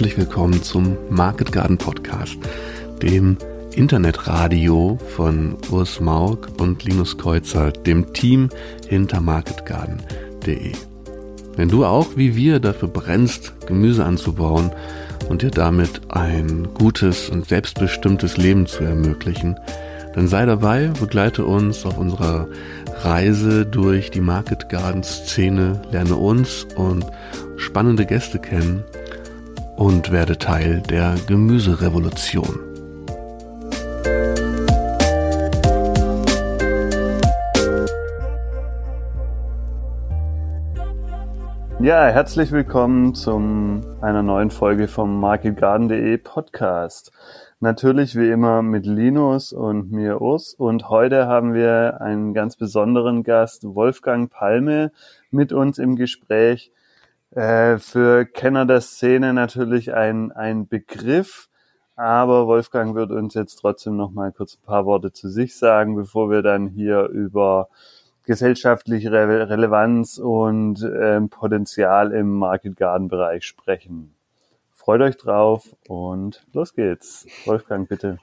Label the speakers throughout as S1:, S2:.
S1: herzlich willkommen zum Market Garden Podcast, dem Internetradio von Urs Maug und Linus Kreuzer, dem Team hinter marketgarden.de. Wenn du auch wie wir dafür brennst, Gemüse anzubauen und dir damit ein gutes und selbstbestimmtes Leben zu ermöglichen, dann sei dabei, begleite uns auf unserer Reise durch die Market Garden Szene, lerne uns und spannende Gäste kennen und werde Teil der Gemüserevolution.
S2: Ja, herzlich willkommen zum einer neuen Folge vom marketgarden.de Podcast. Natürlich wie immer mit Linus und mir Urs. Und heute haben wir einen ganz besonderen Gast, Wolfgang Palme, mit uns im Gespräch. Äh, für Kenner der Szene natürlich ein, ein Begriff. Aber Wolfgang wird uns jetzt trotzdem noch mal kurz ein paar Worte zu sich sagen, bevor wir dann hier über gesellschaftliche Re Relevanz und ähm, Potenzial im Market Garden Bereich sprechen. Freut euch drauf und los geht's. Wolfgang, bitte.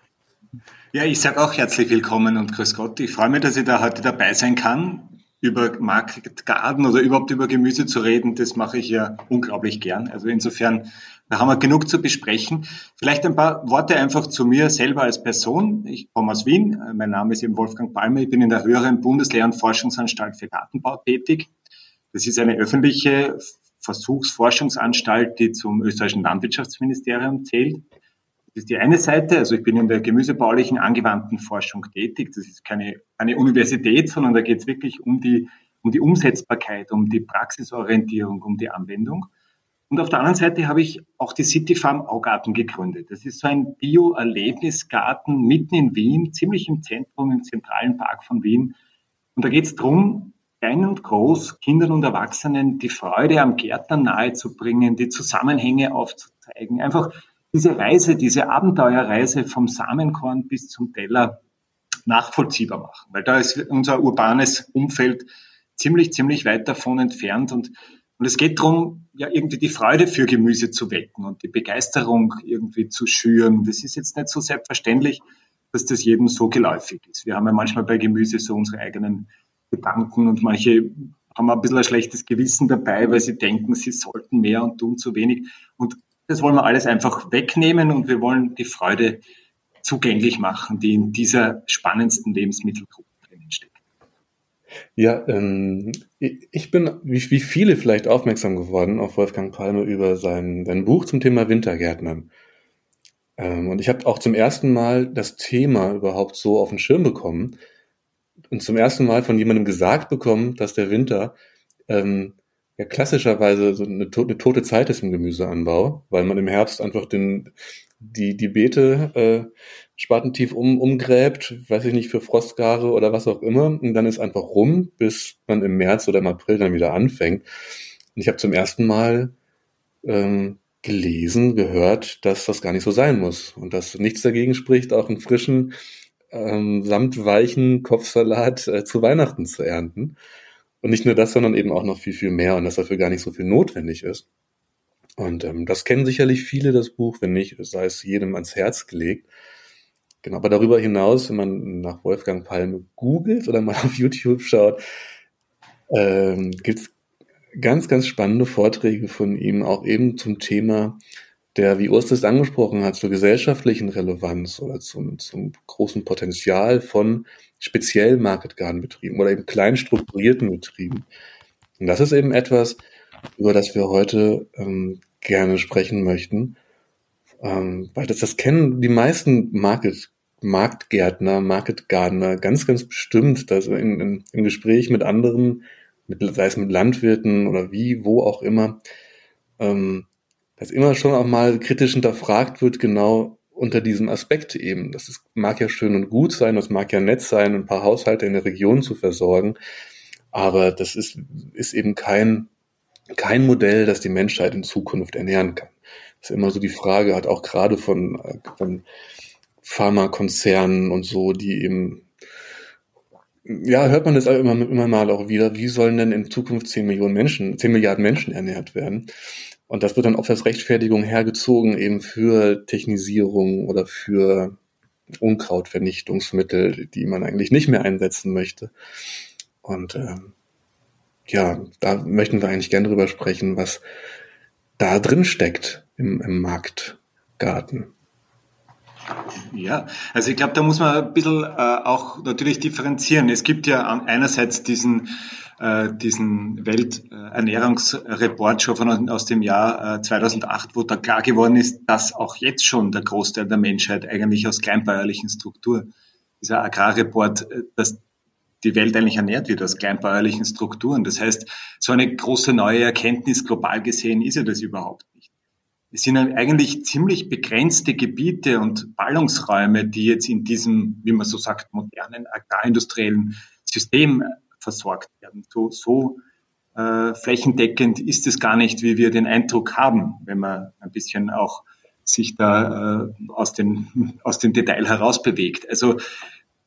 S3: Ja, ich sage auch herzlich willkommen und grüß Gott. Ich freue mich, dass ich da heute dabei sein kann. Über Market Garden oder überhaupt über Gemüse zu reden, das mache ich ja unglaublich gern. Also insofern, da haben wir genug zu besprechen. Vielleicht ein paar Worte einfach zu mir selber als Person. Ich komme aus Wien. Mein Name ist eben Wolfgang Palmer. Ich bin in der höheren Bundeslehr- und Forschungsanstalt für Gartenbau tätig. Das ist eine öffentliche Versuchsforschungsanstalt, die zum österreichischen Landwirtschaftsministerium zählt. Das ist die eine Seite. Also ich bin in der gemüsebaulichen angewandten Forschung tätig. Das ist keine, keine Universität, sondern da geht es wirklich um die, um die Umsetzbarkeit, um die Praxisorientierung, um die Anwendung. Und auf der anderen Seite habe ich auch die City Farm Augarten gegründet. Das ist so ein Bio-Erlebnisgarten mitten in Wien, ziemlich im Zentrum, im zentralen Park von Wien. Und da geht es darum, klein und groß, Kindern und Erwachsenen die Freude am Gärtnern nahezubringen, die Zusammenhänge aufzuzeigen. Einfach diese Reise, diese Abenteuerreise vom Samenkorn bis zum Teller nachvollziehbar machen. Weil da ist unser urbanes Umfeld ziemlich, ziemlich weit davon entfernt und und es geht darum, ja, irgendwie die Freude für Gemüse zu wecken und die Begeisterung irgendwie zu schüren. Das ist jetzt nicht so selbstverständlich, dass das jedem so geläufig ist. Wir haben ja manchmal bei Gemüse so unsere eigenen Gedanken und manche haben ein bisschen ein schlechtes Gewissen dabei, weil sie denken, sie sollten mehr und tun zu wenig. Und das wollen wir alles einfach wegnehmen und wir wollen die Freude zugänglich machen, die in dieser spannendsten Lebensmittelgruppe drinnen steckt.
S1: Ja, ähm, ich bin wie, viele vielleicht aufmerksam geworden auf Wolfgang Palme über sein, sein Buch zum Thema Wintergärtnern. Ähm, und ich habe auch zum ersten Mal das Thema überhaupt so auf den Schirm bekommen, und zum ersten Mal von jemandem gesagt bekommen, dass der Winter ähm, ja klassischerweise so eine, to eine tote Zeit ist im Gemüseanbau, weil man im Herbst einfach den, die, die Beete äh, spatentief um, umgräbt, weiß ich nicht, für Frostgare oder was auch immer. Und dann ist einfach rum, bis man im März oder im April dann wieder anfängt. Und ich habe zum ersten Mal ähm, gelesen, gehört, dass das gar nicht so sein muss und dass nichts dagegen spricht, auch einen frischen ähm, samt weichen Kopfsalat äh, zu Weihnachten zu ernten. Und nicht nur das, sondern eben auch noch viel, viel mehr und dass dafür gar nicht so viel notwendig ist. Und ähm, das kennen sicherlich viele, das Buch, wenn nicht, sei es jedem ans Herz gelegt. Genau, aber darüber hinaus, wenn man nach Wolfgang Palme googelt oder mal auf YouTube schaut, ähm, gibt ganz, ganz spannende Vorträge von ihm, auch eben zum Thema der, wie Urs das angesprochen hat, zur gesellschaftlichen Relevanz oder zum, zum großen Potenzial von speziell Market-Garden-Betrieben oder eben klein strukturierten Betrieben. Und das ist eben etwas, über das wir heute ähm, gerne sprechen möchten, ähm, weil das, das kennen die meisten Market, Marktgärtner, Market-Gardener ganz, ganz bestimmt, dass in, in, im Gespräch mit anderen, mit, sei es mit Landwirten oder wie, wo auch immer, ähm, dass immer schon auch mal kritisch hinterfragt wird, genau unter diesem Aspekt eben. Das ist, mag ja schön und gut sein, das mag ja nett sein, ein paar Haushalte in der Region zu versorgen, aber das ist, ist eben kein, kein Modell, das die Menschheit in Zukunft ernähren kann. Das ist immer so die Frage, hat auch gerade von, von Pharmakonzernen und so, die eben ja, hört man das immer, immer mal auch wieder, wie sollen denn in Zukunft 10 Millionen Menschen, 10 Milliarden Menschen ernährt werden? Und das wird dann oft als Rechtfertigung hergezogen, eben für Technisierung oder für Unkrautvernichtungsmittel, die man eigentlich nicht mehr einsetzen möchte. Und ähm, ja, da möchten wir eigentlich gerne drüber sprechen, was da drin steckt im, im Marktgarten.
S3: Ja, also ich glaube, da muss man ein bisschen äh, auch natürlich differenzieren. Es gibt ja einerseits diesen, äh, diesen Welternährungsreport schon von, aus dem Jahr äh, 2008, wo da klar geworden ist, dass auch jetzt schon der Großteil der Menschheit eigentlich aus kleinbäuerlichen Strukturen, dieser Agrarreport, äh, dass die Welt eigentlich ernährt wird aus kleinbäuerlichen Strukturen. Das heißt, so eine große neue Erkenntnis global gesehen ist ja das überhaupt nicht. Es sind eigentlich ziemlich begrenzte Gebiete und Ballungsräume, die jetzt in diesem, wie man so sagt, modernen agrarindustriellen System versorgt werden. So, so äh, flächendeckend ist es gar nicht, wie wir den Eindruck haben, wenn man ein bisschen auch sich da äh, aus, den, aus dem Detail heraus bewegt. Also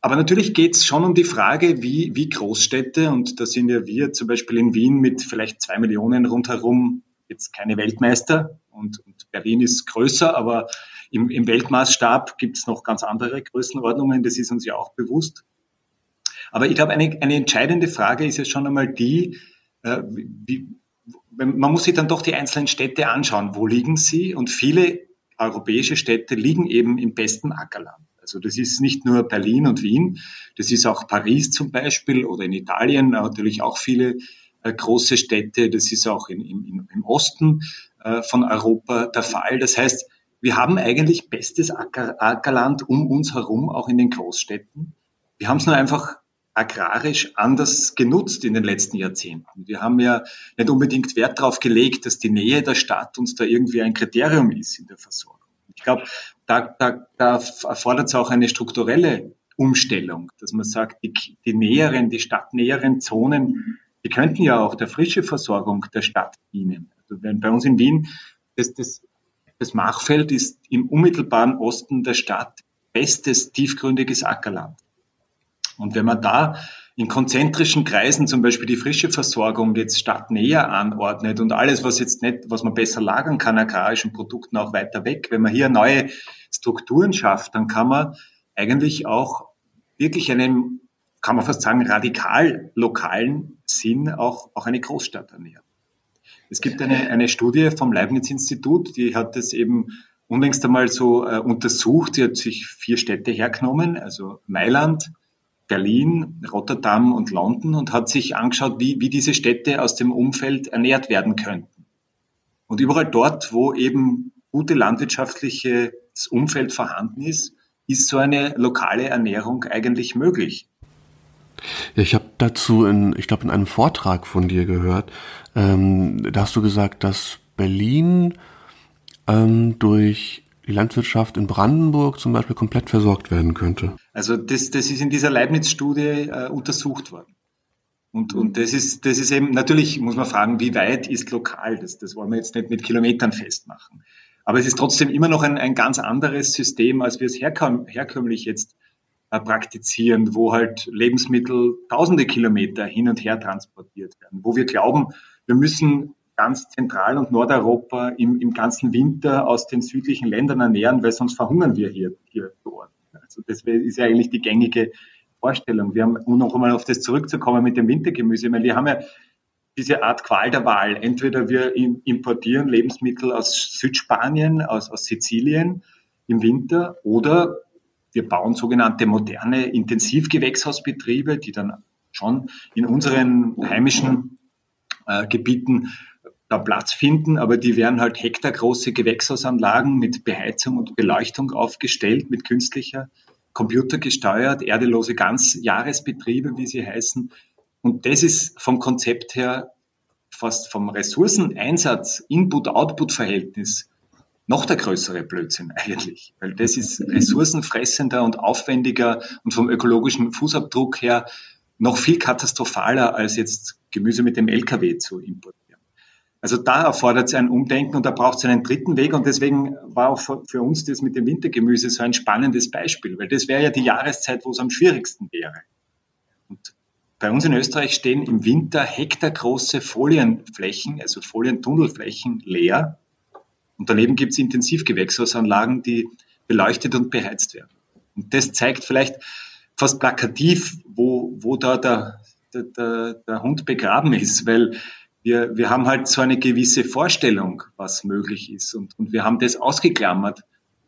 S3: aber natürlich geht es schon um die Frage, wie, wie Großstädte, und da sind ja wir zum Beispiel in Wien mit vielleicht zwei Millionen rundherum jetzt keine Weltmeister und, und Berlin ist größer, aber im, im Weltmaßstab gibt es noch ganz andere Größenordnungen, das ist uns ja auch bewusst. Aber ich glaube, eine, eine entscheidende Frage ist ja schon einmal die, äh, wie, man muss sich dann doch die einzelnen Städte anschauen. Wo liegen sie? Und viele europäische Städte liegen eben im besten Ackerland. Also das ist nicht nur Berlin und Wien, das ist auch Paris zum Beispiel oder in Italien natürlich auch viele äh, große Städte. Das ist auch in, in, im Osten äh, von Europa der Fall. Das heißt, wir haben eigentlich bestes Acker, Ackerland um uns herum, auch in den Großstädten. Wir haben es nur einfach agrarisch anders genutzt in den letzten Jahrzehnten. Wir haben ja nicht unbedingt Wert darauf gelegt, dass die Nähe der Stadt uns da irgendwie ein Kriterium ist in der Versorgung. Ich glaube, da, da, da erfordert es auch eine strukturelle Umstellung, dass man sagt, die, die näheren, die stadtnäheren Zonen, die könnten ja auch der frische Versorgung der Stadt dienen. Also wenn bei uns in Wien, das, das, das Machfeld ist im unmittelbaren Osten der Stadt bestes tiefgründiges Ackerland. Und wenn man da in konzentrischen Kreisen zum Beispiel die frische Versorgung jetzt stadtnäher anordnet und alles, was jetzt nicht, was man besser lagern kann, agrarischen Produkten auch weiter weg. Wenn man hier neue Strukturen schafft, dann kann man eigentlich auch wirklich einen, kann man fast sagen, radikal lokalen Sinn auch, auch eine Großstadt ernähren. Es gibt eine, eine Studie vom Leibniz-Institut, die hat das eben unlängst einmal so äh, untersucht. Sie hat sich vier Städte hergenommen, also Mailand, Berlin, Rotterdam und London und hat sich angeschaut, wie, wie diese Städte aus dem Umfeld ernährt werden könnten. Und überall dort, wo eben gute landwirtschaftliches Umfeld vorhanden ist, ist so eine lokale Ernährung eigentlich möglich.
S1: Ja, ich habe dazu, in, ich glaube, in einem Vortrag von dir gehört, ähm, da hast du gesagt, dass Berlin ähm, durch die Landwirtschaft in Brandenburg zum Beispiel komplett versorgt werden könnte.
S3: Also das, das ist in dieser Leibniz-Studie äh, untersucht worden. Und, und das, ist, das ist eben, natürlich muss man fragen, wie weit ist lokal? Das, das wollen wir jetzt nicht mit Kilometern festmachen. Aber es ist trotzdem immer noch ein, ein ganz anderes System, als wir es herkömm, herkömmlich jetzt äh, praktizieren, wo halt Lebensmittel tausende Kilometer hin und her transportiert werden, wo wir glauben, wir müssen ganz Zentral- und Nordeuropa im, im ganzen Winter aus den südlichen Ländern ernähren, weil sonst verhungern wir hier, hier dort. Also das ist ja eigentlich die gängige Vorstellung. Wir haben, um noch einmal auf das zurückzukommen mit dem Wintergemüse, weil wir haben ja diese Art Qual der Wahl. Entweder wir importieren Lebensmittel aus Südspanien, aus, aus Sizilien im Winter, oder wir bauen sogenannte moderne Intensivgewächshausbetriebe, die dann schon in unseren heimischen äh, Gebieten da Platz finden, aber die werden halt hektargroße Gewächshausanlagen mit Beheizung und Beleuchtung aufgestellt, mit künstlicher, computergesteuert, erdelose Ganzjahresbetriebe, wie sie heißen. Und das ist vom Konzept her fast vom Ressourceneinsatz, Input-Output-Verhältnis noch der größere Blödsinn eigentlich, weil das ist ressourcenfressender und aufwendiger und vom ökologischen Fußabdruck her noch viel katastrophaler als jetzt Gemüse mit dem LKW zu importieren. Also da erfordert es ein Umdenken und da braucht es einen dritten Weg und deswegen war auch für uns das mit dem Wintergemüse so ein spannendes Beispiel, weil das wäre ja die Jahreszeit, wo es am schwierigsten wäre. Und bei uns in Österreich stehen im Winter hektargroße Folienflächen, also Folientunnelflächen leer. Und daneben gibt es Intensivgewächshausanlagen, die beleuchtet und beheizt werden. Und das zeigt vielleicht fast plakativ, wo, wo da der, der, der Hund begraben ist, weil wir, wir haben halt so eine gewisse Vorstellung, was möglich ist. Und, und wir haben das ausgeklammert,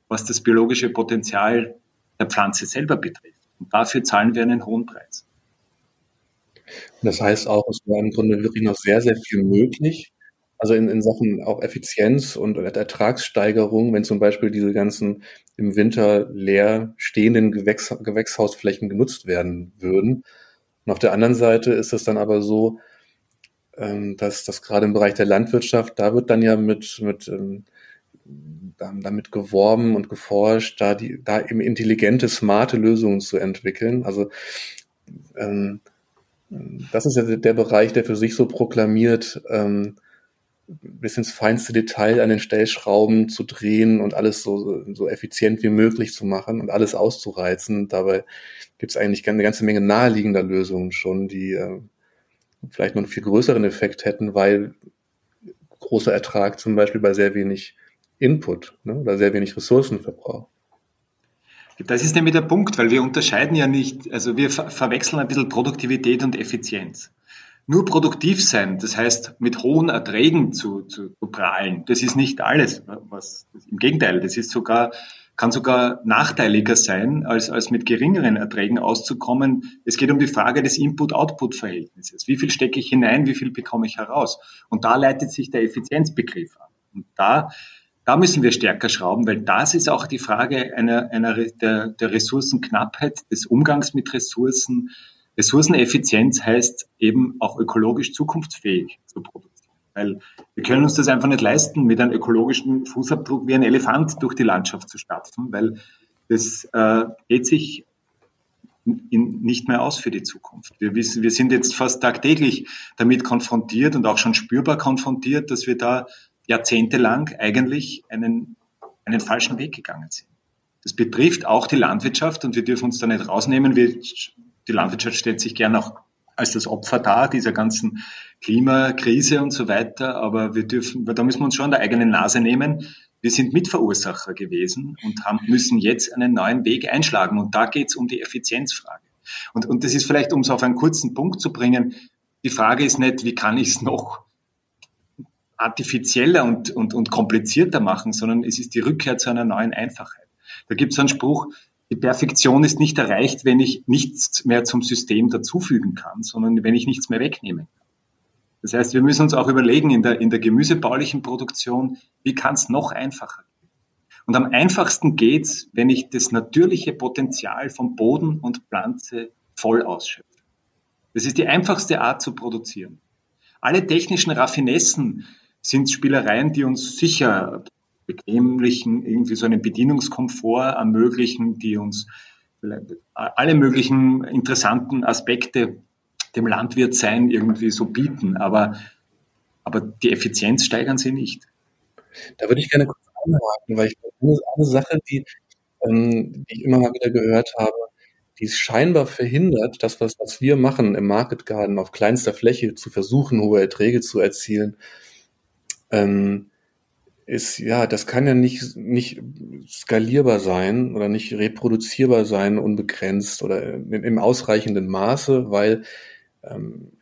S3: was das biologische Potenzial der Pflanze selber betrifft. Und dafür zahlen wir einen hohen Preis.
S1: Das heißt auch, es war im Grunde wirklich noch sehr, sehr viel möglich. Also in, in Sachen auch Effizienz und Ertragssteigerung, wenn zum Beispiel diese ganzen im Winter leer stehenden Gewächs, Gewächshausflächen genutzt werden würden. Und auf der anderen Seite ist es dann aber so, ähm, dass das gerade im Bereich der Landwirtschaft, da wird dann ja mit, mit ähm, damit geworben und geforscht, da die, da eben intelligente, smarte Lösungen zu entwickeln. Also ähm, das ist ja der Bereich, der für sich so proklamiert, ähm, bis ins feinste Detail an den Stellschrauben zu drehen und alles so, so effizient wie möglich zu machen und alles auszureizen. Dabei gibt es eigentlich eine ganze Menge naheliegender Lösungen schon, die äh, vielleicht noch einen viel größeren Effekt hätten, weil großer Ertrag zum Beispiel bei sehr wenig Input ne, oder sehr wenig Ressourcenverbrauch.
S3: Das ist nämlich der Punkt, weil wir unterscheiden ja nicht, also wir ver verwechseln ein bisschen Produktivität und Effizienz. Nur produktiv sein, das heißt mit hohen Erträgen zu, zu, zu prahlen, das ist nicht alles. Was, Im Gegenteil, das ist sogar, kann sogar nachteiliger sein, als, als mit geringeren Erträgen auszukommen. Es geht um die Frage des Input-Output-Verhältnisses. Wie viel stecke ich hinein, wie viel bekomme ich heraus? Und da leitet sich der Effizienzbegriff an. Und da da müssen wir stärker schrauben, weil das ist auch die Frage einer, einer der, der Ressourcenknappheit, des Umgangs mit Ressourcen. Ressourceneffizienz heißt eben auch ökologisch zukunftsfähig zu produzieren. Weil wir können uns das einfach nicht leisten, mit einem ökologischen Fußabdruck wie ein Elefant durch die Landschaft zu stapfen, weil das äh, geht sich in, nicht mehr aus für die Zukunft. Wir, wissen, wir sind jetzt fast tagtäglich damit konfrontiert und auch schon spürbar konfrontiert, dass wir da jahrzehntelang eigentlich einen, einen falschen Weg gegangen sind. Das betrifft auch die Landwirtschaft und wir dürfen uns da nicht rausnehmen. Wir, die Landwirtschaft stellt sich gern auch als das Opfer dar, dieser ganzen Klimakrise und so weiter. Aber wir dürfen, da müssen wir uns schon an der eigenen Nase nehmen. Wir sind Mitverursacher gewesen und haben, müssen jetzt einen neuen Weg einschlagen. Und da geht es um die Effizienzfrage. Und, und das ist vielleicht, um es auf einen kurzen Punkt zu bringen, die Frage ist nicht, wie kann ich es noch artifizieller und, und, und komplizierter machen, sondern es ist die Rückkehr zu einer neuen Einfachheit. Da gibt es einen Spruch, die Perfektion ist nicht erreicht, wenn ich nichts mehr zum System dazufügen kann, sondern wenn ich nichts mehr wegnehme. Das heißt, wir müssen uns auch überlegen in der, in der gemüsebaulichen Produktion, wie kann es noch einfacher gehen? Und am einfachsten geht's, wenn ich das natürliche Potenzial von Boden und Pflanze voll ausschöpfe. Das ist die einfachste Art zu produzieren. Alle technischen Raffinessen, sind Spielereien, die uns sicher bequemlichen, irgendwie so einen Bedienungskomfort ermöglichen, die uns alle möglichen interessanten Aspekte dem Landwirtsein irgendwie so bieten. Aber, aber die Effizienz steigern sie nicht.
S1: Da würde ich gerne kurz anhaken, weil ich eine, eine Sache, die, ähm, die ich immer mal wieder gehört habe, die es scheinbar verhindert, das, was, was wir machen im Market Garden auf kleinster Fläche zu versuchen, hohe Erträge zu erzielen, ähm, ist, ja, das kann ja nicht, nicht skalierbar sein oder nicht reproduzierbar sein, unbegrenzt oder in, im ausreichenden Maße, weil, ähm,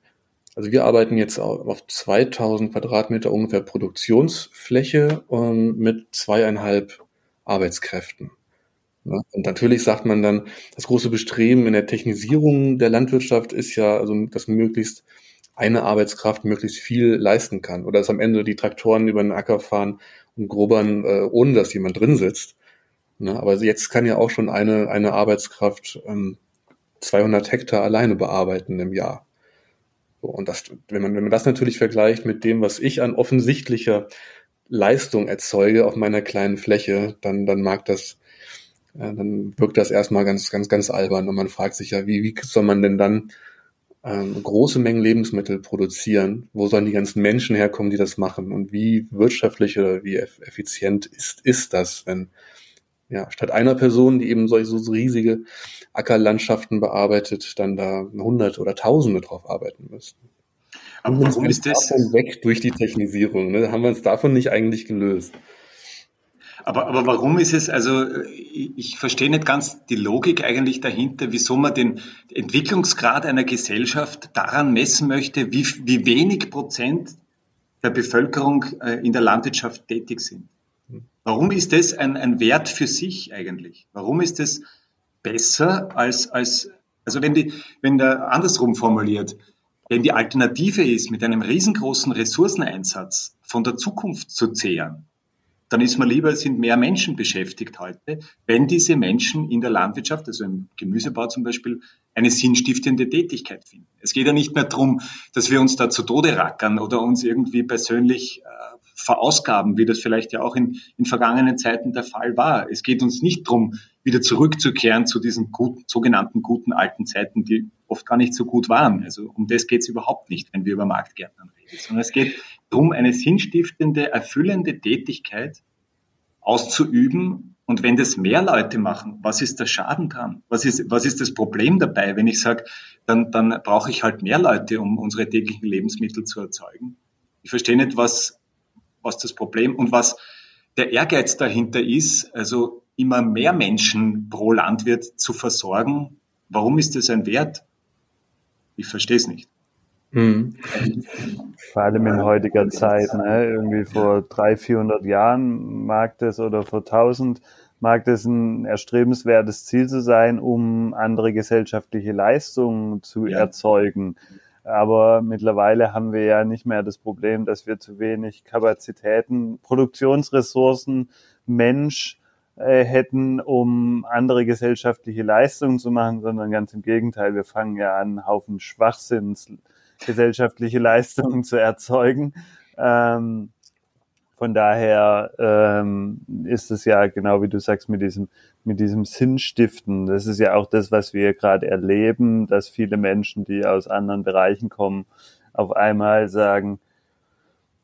S1: also wir arbeiten jetzt auf 2000 Quadratmeter ungefähr Produktionsfläche ähm, mit zweieinhalb Arbeitskräften. Ja, und natürlich sagt man dann, das große Bestreben in der Technisierung der Landwirtschaft ist ja, also das möglichst eine Arbeitskraft möglichst viel leisten kann. Oder dass am Ende die Traktoren über den Acker fahren und grobern, äh, ohne dass jemand drin sitzt. Ne? Aber jetzt kann ja auch schon eine, eine Arbeitskraft ähm, 200 Hektar alleine bearbeiten im Jahr. So, und das, wenn man, wenn man das natürlich vergleicht mit dem, was ich an offensichtlicher Leistung erzeuge auf meiner kleinen Fläche, dann, dann mag das, äh, dann wirkt das erstmal ganz, ganz, ganz albern. Und man fragt sich ja, wie, wie soll man denn dann ähm, große Mengen Lebensmittel produzieren, wo sollen die ganzen Menschen herkommen, die das machen und wie wirtschaftlich oder wie effizient ist, ist das, wenn ja, statt einer Person, die eben solche so riesige Ackerlandschaften bearbeitet, dann da Hunderte oder Tausende drauf arbeiten müssten. Aber warum ist das? Weg durch die Technisierung. Ne? Haben wir uns davon nicht eigentlich gelöst.
S3: Aber, aber warum ist es, also ich, ich verstehe nicht ganz die Logik eigentlich dahinter, wieso man den Entwicklungsgrad einer Gesellschaft daran messen möchte, wie, wie wenig Prozent der Bevölkerung äh, in der Landwirtschaft tätig sind. Warum ist das ein, ein Wert für sich eigentlich? Warum ist das besser als, als also wenn die, wenn der andersrum formuliert, wenn die Alternative ist, mit einem riesengroßen Ressourceneinsatz von der Zukunft zu zehren, dann ist man lieber, sind mehr Menschen beschäftigt heute, wenn diese Menschen in der Landwirtschaft, also im Gemüsebau zum Beispiel, eine sinnstiftende Tätigkeit finden. Es geht ja nicht mehr darum, dass wir uns da zu Tode rackern oder uns irgendwie persönlich äh, verausgaben, wie das vielleicht ja auch in, in vergangenen Zeiten der Fall war. Es geht uns nicht darum, wieder zurückzukehren zu diesen guten, sogenannten guten alten Zeiten, die oft gar nicht so gut waren. Also um das geht es überhaupt nicht, wenn wir über Marktgärtnern reden, sondern es geht darum, eine sinnstiftende, erfüllende Tätigkeit auszuüben. Und wenn das mehr Leute machen, was ist der Schaden dran? Was ist, was ist das Problem dabei, wenn ich sage, dann, dann brauche ich halt mehr Leute, um unsere täglichen Lebensmittel zu erzeugen? Ich verstehe nicht, was, was das Problem und was der Ehrgeiz dahinter ist, also immer mehr Menschen pro Landwirt zu versorgen. Warum ist das ein Wert? Ich verstehe es nicht.
S2: Mhm. Vor allem in heutiger Zeit, ne? irgendwie vor 300, 400 Jahren mag das oder vor 1000 mag das ein erstrebenswertes Ziel zu sein, um andere gesellschaftliche Leistungen zu ja. erzeugen. Aber mittlerweile haben wir ja nicht mehr das Problem, dass wir zu wenig Kapazitäten, Produktionsressourcen, Mensch äh, hätten, um andere gesellschaftliche Leistungen zu machen, sondern ganz im Gegenteil, wir fangen ja an, einen Haufen Schwachsinns gesellschaftliche Leistungen zu erzeugen. Ähm, von daher ähm, ist es ja genau wie du sagst mit diesem mit diesem Sinnstiften. Das ist ja auch das, was wir gerade erleben, dass viele Menschen, die aus anderen Bereichen kommen, auf einmal sagen,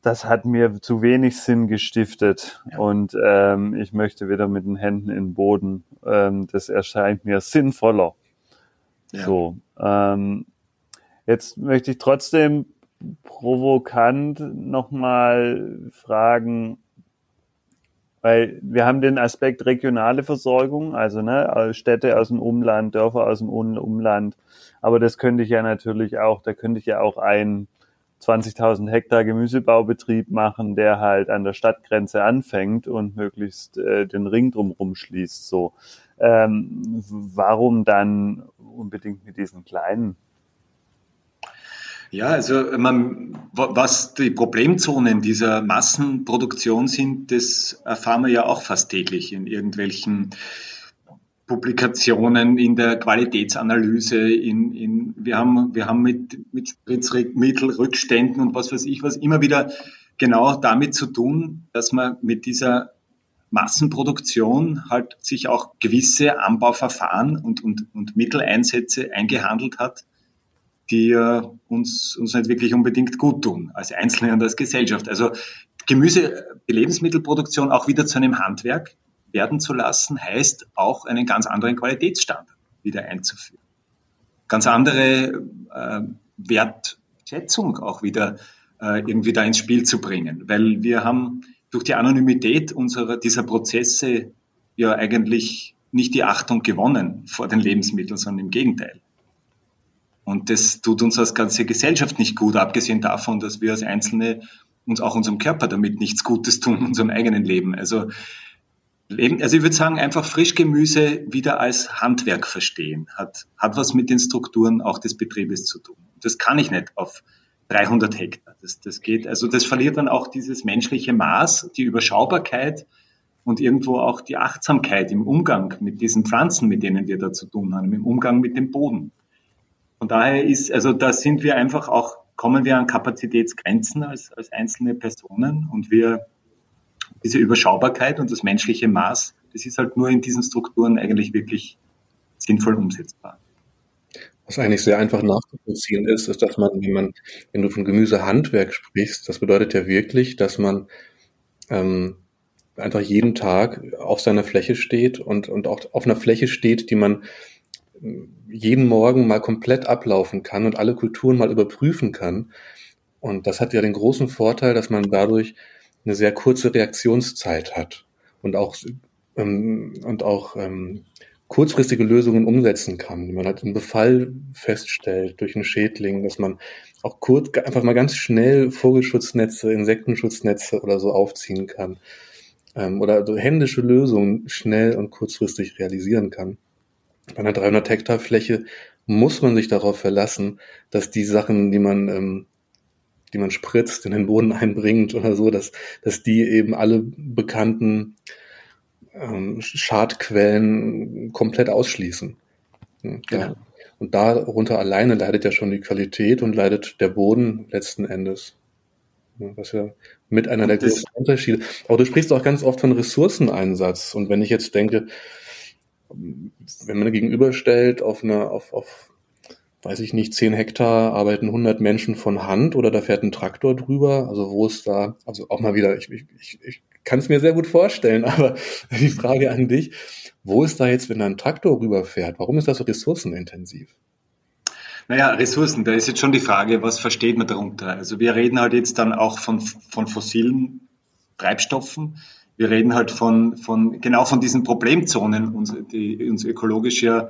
S2: das hat mir zu wenig Sinn gestiftet ja. und ähm, ich möchte wieder mit den Händen in den Boden. Ähm, das erscheint mir sinnvoller. Ja. So. Ähm, Jetzt möchte ich trotzdem provokant nochmal fragen, weil wir haben den Aspekt regionale Versorgung, also ne, Städte aus dem Umland, Dörfer aus dem Umland. Aber das könnte ich ja natürlich auch, da könnte ich ja auch einen 20.000 Hektar Gemüsebaubetrieb machen, der halt an der Stadtgrenze anfängt und möglichst äh, den Ring drumherum schließt. So, ähm, warum dann unbedingt mit diesen kleinen
S3: ja, also man, was die Problemzonen dieser Massenproduktion sind, das erfahren wir ja auch fast täglich in irgendwelchen Publikationen in der Qualitätsanalyse, in, in, wir haben, wir haben mit, mit Spritzmittelrückständen und was weiß ich was immer wieder genau damit zu tun, dass man mit dieser Massenproduktion halt sich auch gewisse Anbauverfahren und, und, und Mitteleinsätze eingehandelt hat, die äh, uns, uns nicht wirklich unbedingt gut tun, als Einzelne und als Gesellschaft. Also Gemüse, die Lebensmittelproduktion auch wieder zu einem Handwerk werden zu lassen, heißt auch einen ganz anderen Qualitätsstandard wieder einzuführen. Ganz andere äh, Wertschätzung auch wieder äh, irgendwie da ins Spiel zu bringen, weil wir haben durch die Anonymität unserer, dieser Prozesse ja eigentlich nicht die Achtung gewonnen vor den Lebensmitteln, sondern im Gegenteil. Und das tut uns als ganze Gesellschaft nicht gut, abgesehen davon, dass wir als Einzelne uns auch unserem Körper damit nichts Gutes tun, unserem eigenen Leben. Also, Leben, also ich würde sagen, einfach Frischgemüse wieder als Handwerk verstehen, hat, hat was mit den Strukturen auch des Betriebes zu tun. Das kann ich nicht auf 300 Hektar. Das, das geht, also das verliert dann auch dieses menschliche Maß, die Überschaubarkeit und irgendwo auch die Achtsamkeit im Umgang mit diesen Pflanzen, mit denen wir da zu tun haben, im Umgang mit dem Boden. Von daher ist, also da sind wir einfach auch, kommen wir an Kapazitätsgrenzen als, als einzelne Personen und wir, diese Überschaubarkeit und das menschliche Maß, das ist halt nur in diesen Strukturen eigentlich wirklich sinnvoll umsetzbar.
S1: Was eigentlich sehr einfach nachzuvollziehen ist, ist, dass man, wenn man, wenn du von Gemüsehandwerk sprichst, das bedeutet ja wirklich, dass man ähm, einfach jeden Tag auf seiner Fläche steht und, und auch auf einer Fläche steht, die man jeden Morgen mal komplett ablaufen kann und alle Kulturen mal überprüfen kann. Und das hat ja den großen Vorteil, dass man dadurch eine sehr kurze Reaktionszeit hat und auch, ähm, und auch ähm, kurzfristige Lösungen umsetzen kann. Man hat einen Befall feststellt durch einen Schädling, dass man auch kurz, einfach mal ganz schnell Vogelschutznetze, Insektenschutznetze oder so aufziehen kann. Ähm, oder so händische Lösungen schnell und kurzfristig realisieren kann. Bei einer 300 Hektar Fläche muss man sich darauf verlassen, dass die Sachen, die man, ähm, die man spritzt, in den Boden einbringt oder so, dass, dass die eben alle bekannten ähm, Schadquellen komplett ausschließen. Ja, genau. Und darunter alleine leidet ja schon die Qualität und leidet der Boden letzten Endes. Was ja mit einer und der größten Unterschiede. Aber du sprichst auch ganz oft von Ressourceneinsatz. Und wenn ich jetzt denke, wenn man gegenüberstellt auf einer, auf, auf, weiß ich nicht, 10 Hektar arbeiten 100 Menschen von Hand oder da fährt ein Traktor drüber. Also wo ist da, also auch mal wieder, ich, ich, ich kann es mir sehr gut vorstellen, aber die Frage an dich, wo ist da jetzt, wenn da ein Traktor rüberfährt, warum ist das so ressourcenintensiv?
S3: Naja, Ressourcen, da ist jetzt schon die Frage, was versteht man darunter? Also wir reden halt jetzt dann auch von, von fossilen Treibstoffen. Wir reden halt von, von genau von diesen Problemzonen, die uns ökologisch ja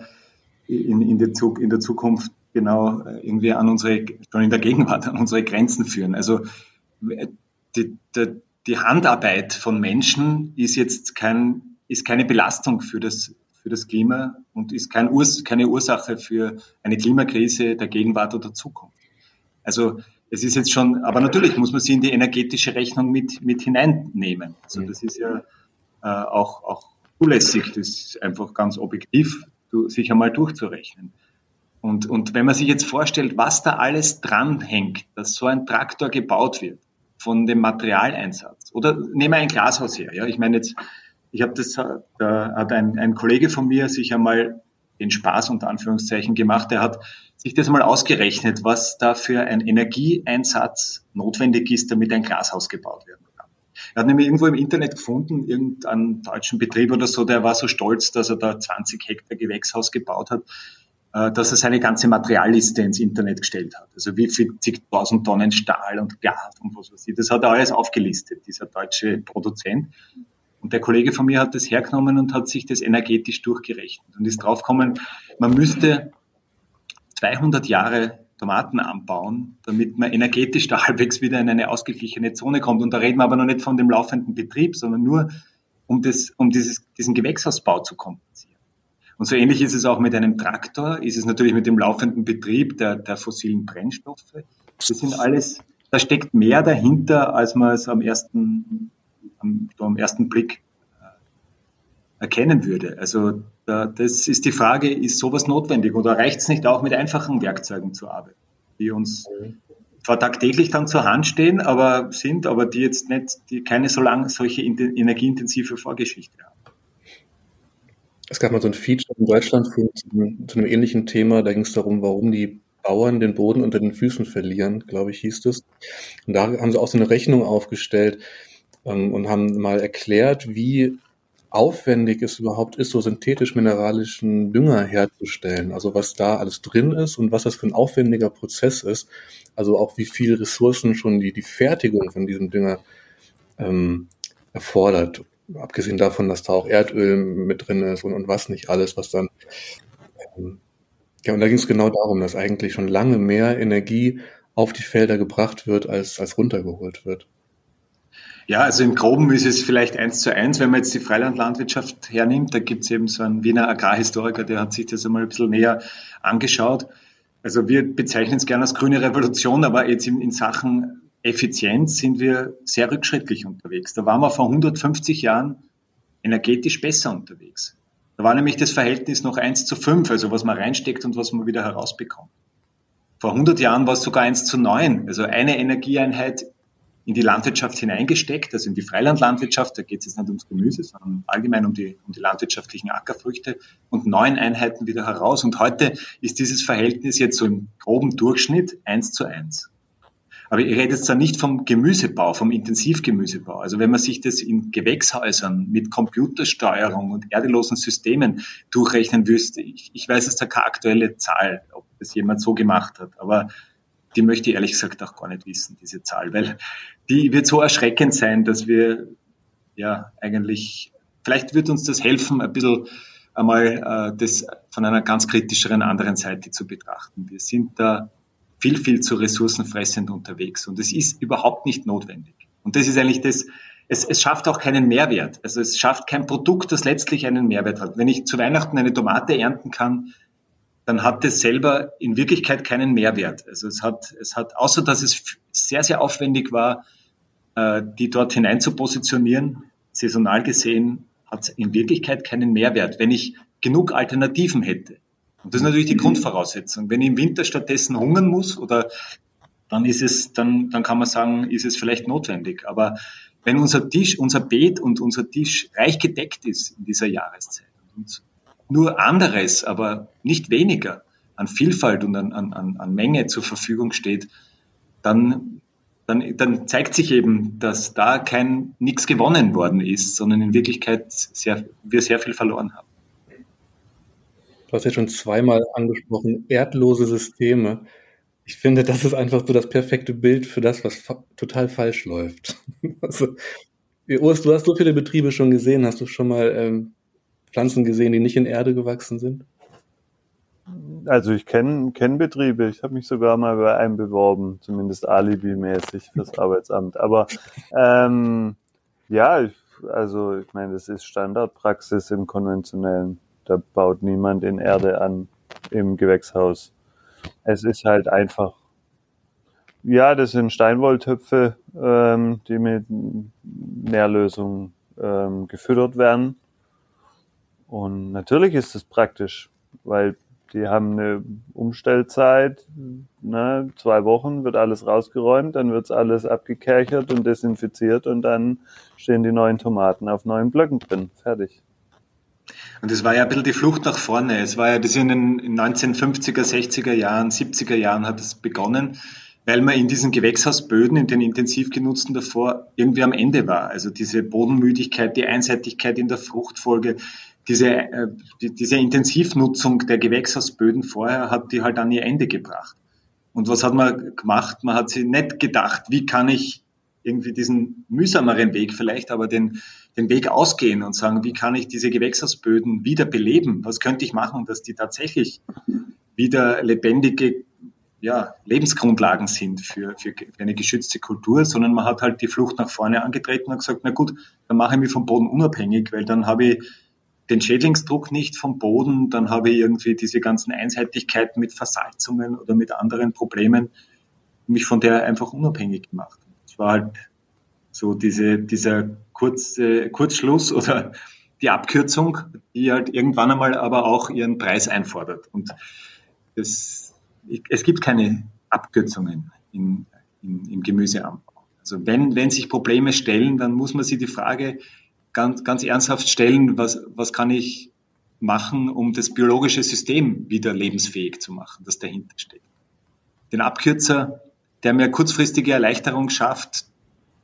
S3: in, in, der, in der Zukunft genau äh, irgendwie an unsere, schon in der Gegenwart, an unsere Grenzen führen. Also die, die, die Handarbeit von Menschen ist jetzt kein, ist keine Belastung für das, für das Klima und ist kein Urs, keine Ursache für eine Klimakrise der Gegenwart oder Zukunft. Also es ist jetzt schon, aber natürlich muss man sie in die energetische Rechnung mit, mit hineinnehmen. Also das ist ja äh, auch, auch zulässig, das ist einfach ganz objektiv, sich einmal durchzurechnen. Und, und wenn man sich jetzt vorstellt, was da alles dranhängt, dass so ein Traktor gebaut wird, von dem Materialeinsatz. Oder nehmen wir ein Glashaus her. Ja, ich meine jetzt, ich habe das, da hat ein, ein Kollege von mir sich einmal den Spaß unter Anführungszeichen gemacht. Der hat sich das mal ausgerechnet, was da für ein Energieeinsatz notwendig ist, damit ein Glashaus gebaut werden kann. Er hat nämlich irgendwo im Internet gefunden, irgendeinen deutschen Betrieb oder so, der war so stolz, dass er da 20 Hektar Gewächshaus gebaut hat. Äh, dass er seine ganze Materialliste ins Internet gestellt hat. Also wie viel zigtausend Tonnen Stahl und Glas und was weiß ich. Das hat er alles aufgelistet, dieser deutsche Produzent. Und der Kollege von mir hat das hergenommen und hat sich das energetisch durchgerechnet und ist draufgekommen, man müsste 200 Jahre Tomaten anbauen, damit man energetisch da halbwegs wieder in eine ausgeglichene Zone kommt. Und da reden wir aber noch nicht von dem laufenden Betrieb, sondern nur um, das, um dieses, diesen Gewächshausbau zu kompensieren. Und so ähnlich ist es auch mit einem Traktor, ist es natürlich mit dem laufenden Betrieb der, der fossilen Brennstoffe. Das sind alles, da steckt mehr dahinter, als man es am ersten, am, am ersten Blick äh, erkennen würde. Also da, das ist die Frage, ist sowas notwendig oder reicht es nicht auch mit einfachen Werkzeugen zu arbeiten, die uns zwar tagtäglich dann zur Hand stehen, aber sind, aber die jetzt nicht, die keine so lange solche energieintensive Vorgeschichte haben.
S1: Es gab mal so ein Feature in Deutschland zu, zu einem ähnlichen Thema. Da ging es darum, warum die Bauern den Boden unter den Füßen verlieren, glaube ich, hieß es. Und da haben sie auch so eine Rechnung aufgestellt ähm, und haben mal erklärt, wie aufwendig es überhaupt ist, so synthetisch-mineralischen Dünger herzustellen. Also was da alles drin ist und was das für ein aufwendiger Prozess ist. Also auch wie viel Ressourcen schon die, die Fertigung von diesem Dünger ähm, erfordert abgesehen davon, dass da auch Erdöl mit drin ist und, und was nicht alles, was dann. Ähm, ja, und da ging es genau darum, dass eigentlich schon lange mehr Energie auf die Felder gebracht wird, als, als runtergeholt wird.
S3: Ja, also im Groben ist es vielleicht eins zu eins, wenn man jetzt die Freilandlandwirtschaft hernimmt. Da gibt es eben so einen Wiener Agrarhistoriker, der hat sich das einmal ein bisschen näher angeschaut. Also wir bezeichnen es gerne als grüne Revolution, aber jetzt in, in Sachen Effizienz sind wir sehr rückschrittlich unterwegs. Da waren wir vor 150 Jahren energetisch besser unterwegs. Da war nämlich das Verhältnis noch 1 zu 5, also was man reinsteckt und was man wieder herausbekommt. Vor 100 Jahren war es sogar 1 zu 9, also eine Energieeinheit in die Landwirtschaft hineingesteckt, also in die Freilandlandwirtschaft, da geht es jetzt nicht ums Gemüse, sondern allgemein um die, um die landwirtschaftlichen Ackerfrüchte und neun Einheiten wieder heraus. Und heute ist dieses Verhältnis jetzt so im groben Durchschnitt 1 zu 1. Aber ich rede jetzt da nicht vom Gemüsebau, vom Intensivgemüsebau. Also wenn man sich das in Gewächshäusern mit Computersteuerung und erdelosen Systemen durchrechnen wüsste, ich, ich weiß jetzt da keine aktuelle Zahl, ob das jemand so gemacht hat, aber die möchte ich ehrlich gesagt auch gar nicht wissen, diese Zahl, weil die wird so erschreckend sein, dass wir ja eigentlich, vielleicht wird uns das helfen, ein bisschen einmal äh, das von einer ganz kritischeren anderen Seite zu betrachten. Wir sind da viel, viel zu ressourcenfressend unterwegs und es ist überhaupt nicht notwendig. Und das ist eigentlich das, es, es schafft auch keinen Mehrwert. Also es schafft kein Produkt, das letztlich einen Mehrwert hat. Wenn ich zu Weihnachten eine Tomate ernten kann, dann hat es selber in Wirklichkeit keinen Mehrwert. Also es hat, es hat, außer dass es sehr, sehr aufwendig war, äh, die dort hinein zu positionieren, saisonal gesehen, hat es in Wirklichkeit keinen Mehrwert, wenn ich genug Alternativen hätte. Und das ist natürlich die mhm. Grundvoraussetzung. Wenn ich im Winter stattdessen hungern muss oder dann ist es, dann, dann kann man sagen, ist es vielleicht notwendig. Aber wenn unser Tisch, unser Beet und unser Tisch reich gedeckt ist in dieser Jahreszeit und nur anderes, aber nicht weniger an Vielfalt und an, an, an Menge zur Verfügung steht, dann, dann, dann zeigt sich eben, dass da kein nichts gewonnen worden ist, sondern in Wirklichkeit sehr, wir sehr viel verloren haben.
S1: Du hast ja schon zweimal angesprochen, erdlose Systeme. Ich finde, das ist einfach so das perfekte Bild für das, was fa total falsch läuft. Also, Urs, du hast so viele Betriebe schon gesehen. Hast du schon mal ähm, Pflanzen gesehen, die nicht in Erde gewachsen sind?
S2: Also ich kenne kenn Betriebe. Ich habe mich sogar mal bei einem beworben, zumindest alibi-mäßig fürs Arbeitsamt. Aber ähm, ja, ich, also ich meine, das ist Standardpraxis im konventionellen. Da baut niemand in Erde an im Gewächshaus. Es ist halt einfach, ja, das sind Steinwolltöpfe, ähm, die mit Nährlösung ähm, gefüttert werden. Und natürlich ist es praktisch, weil die haben eine Umstellzeit, ne, zwei Wochen wird alles rausgeräumt, dann wird's alles abgekerchert und desinfiziert und dann stehen die neuen Tomaten auf neuen Blöcken drin. Fertig.
S3: Und es war ja ein bisschen die Flucht nach vorne. Es war ja das in den 1950er, 60er Jahren, 70er Jahren hat es begonnen, weil man in diesen Gewächshausböden, in den intensiv genutzten davor, irgendwie am Ende war. Also diese Bodenmüdigkeit, die Einseitigkeit in der Fruchtfolge, diese, äh, die, diese Intensivnutzung der Gewächshausböden vorher hat die halt an ihr Ende gebracht. Und was hat man gemacht? Man hat sich nicht gedacht, wie kann ich irgendwie diesen mühsameren Weg vielleicht, aber den, den Weg ausgehen und sagen, wie kann ich diese Gewächshausböden wieder beleben? Was könnte ich machen, dass die tatsächlich wieder lebendige ja, Lebensgrundlagen sind für, für eine geschützte Kultur, sondern man hat halt die Flucht nach vorne angetreten und gesagt, na gut, dann mache ich mich vom Boden unabhängig, weil dann habe ich den Schädlingsdruck nicht vom Boden, dann habe ich irgendwie diese ganzen Einseitigkeiten mit Versalzungen oder mit anderen Problemen mich von der einfach unabhängig gemacht. Es war halt so diese, dieser Kurz, äh, Kurzschluss oder die Abkürzung, die halt irgendwann einmal aber auch ihren Preis einfordert. Und das, es gibt keine Abkürzungen in, in, im Gemüseanbau. Also wenn, wenn sich Probleme stellen, dann muss man sich die Frage ganz, ganz ernsthaft stellen, was, was kann ich machen, um das biologische System wieder lebensfähig zu machen, das dahinter steht. Den Abkürzer, der mir kurzfristige Erleichterung schafft,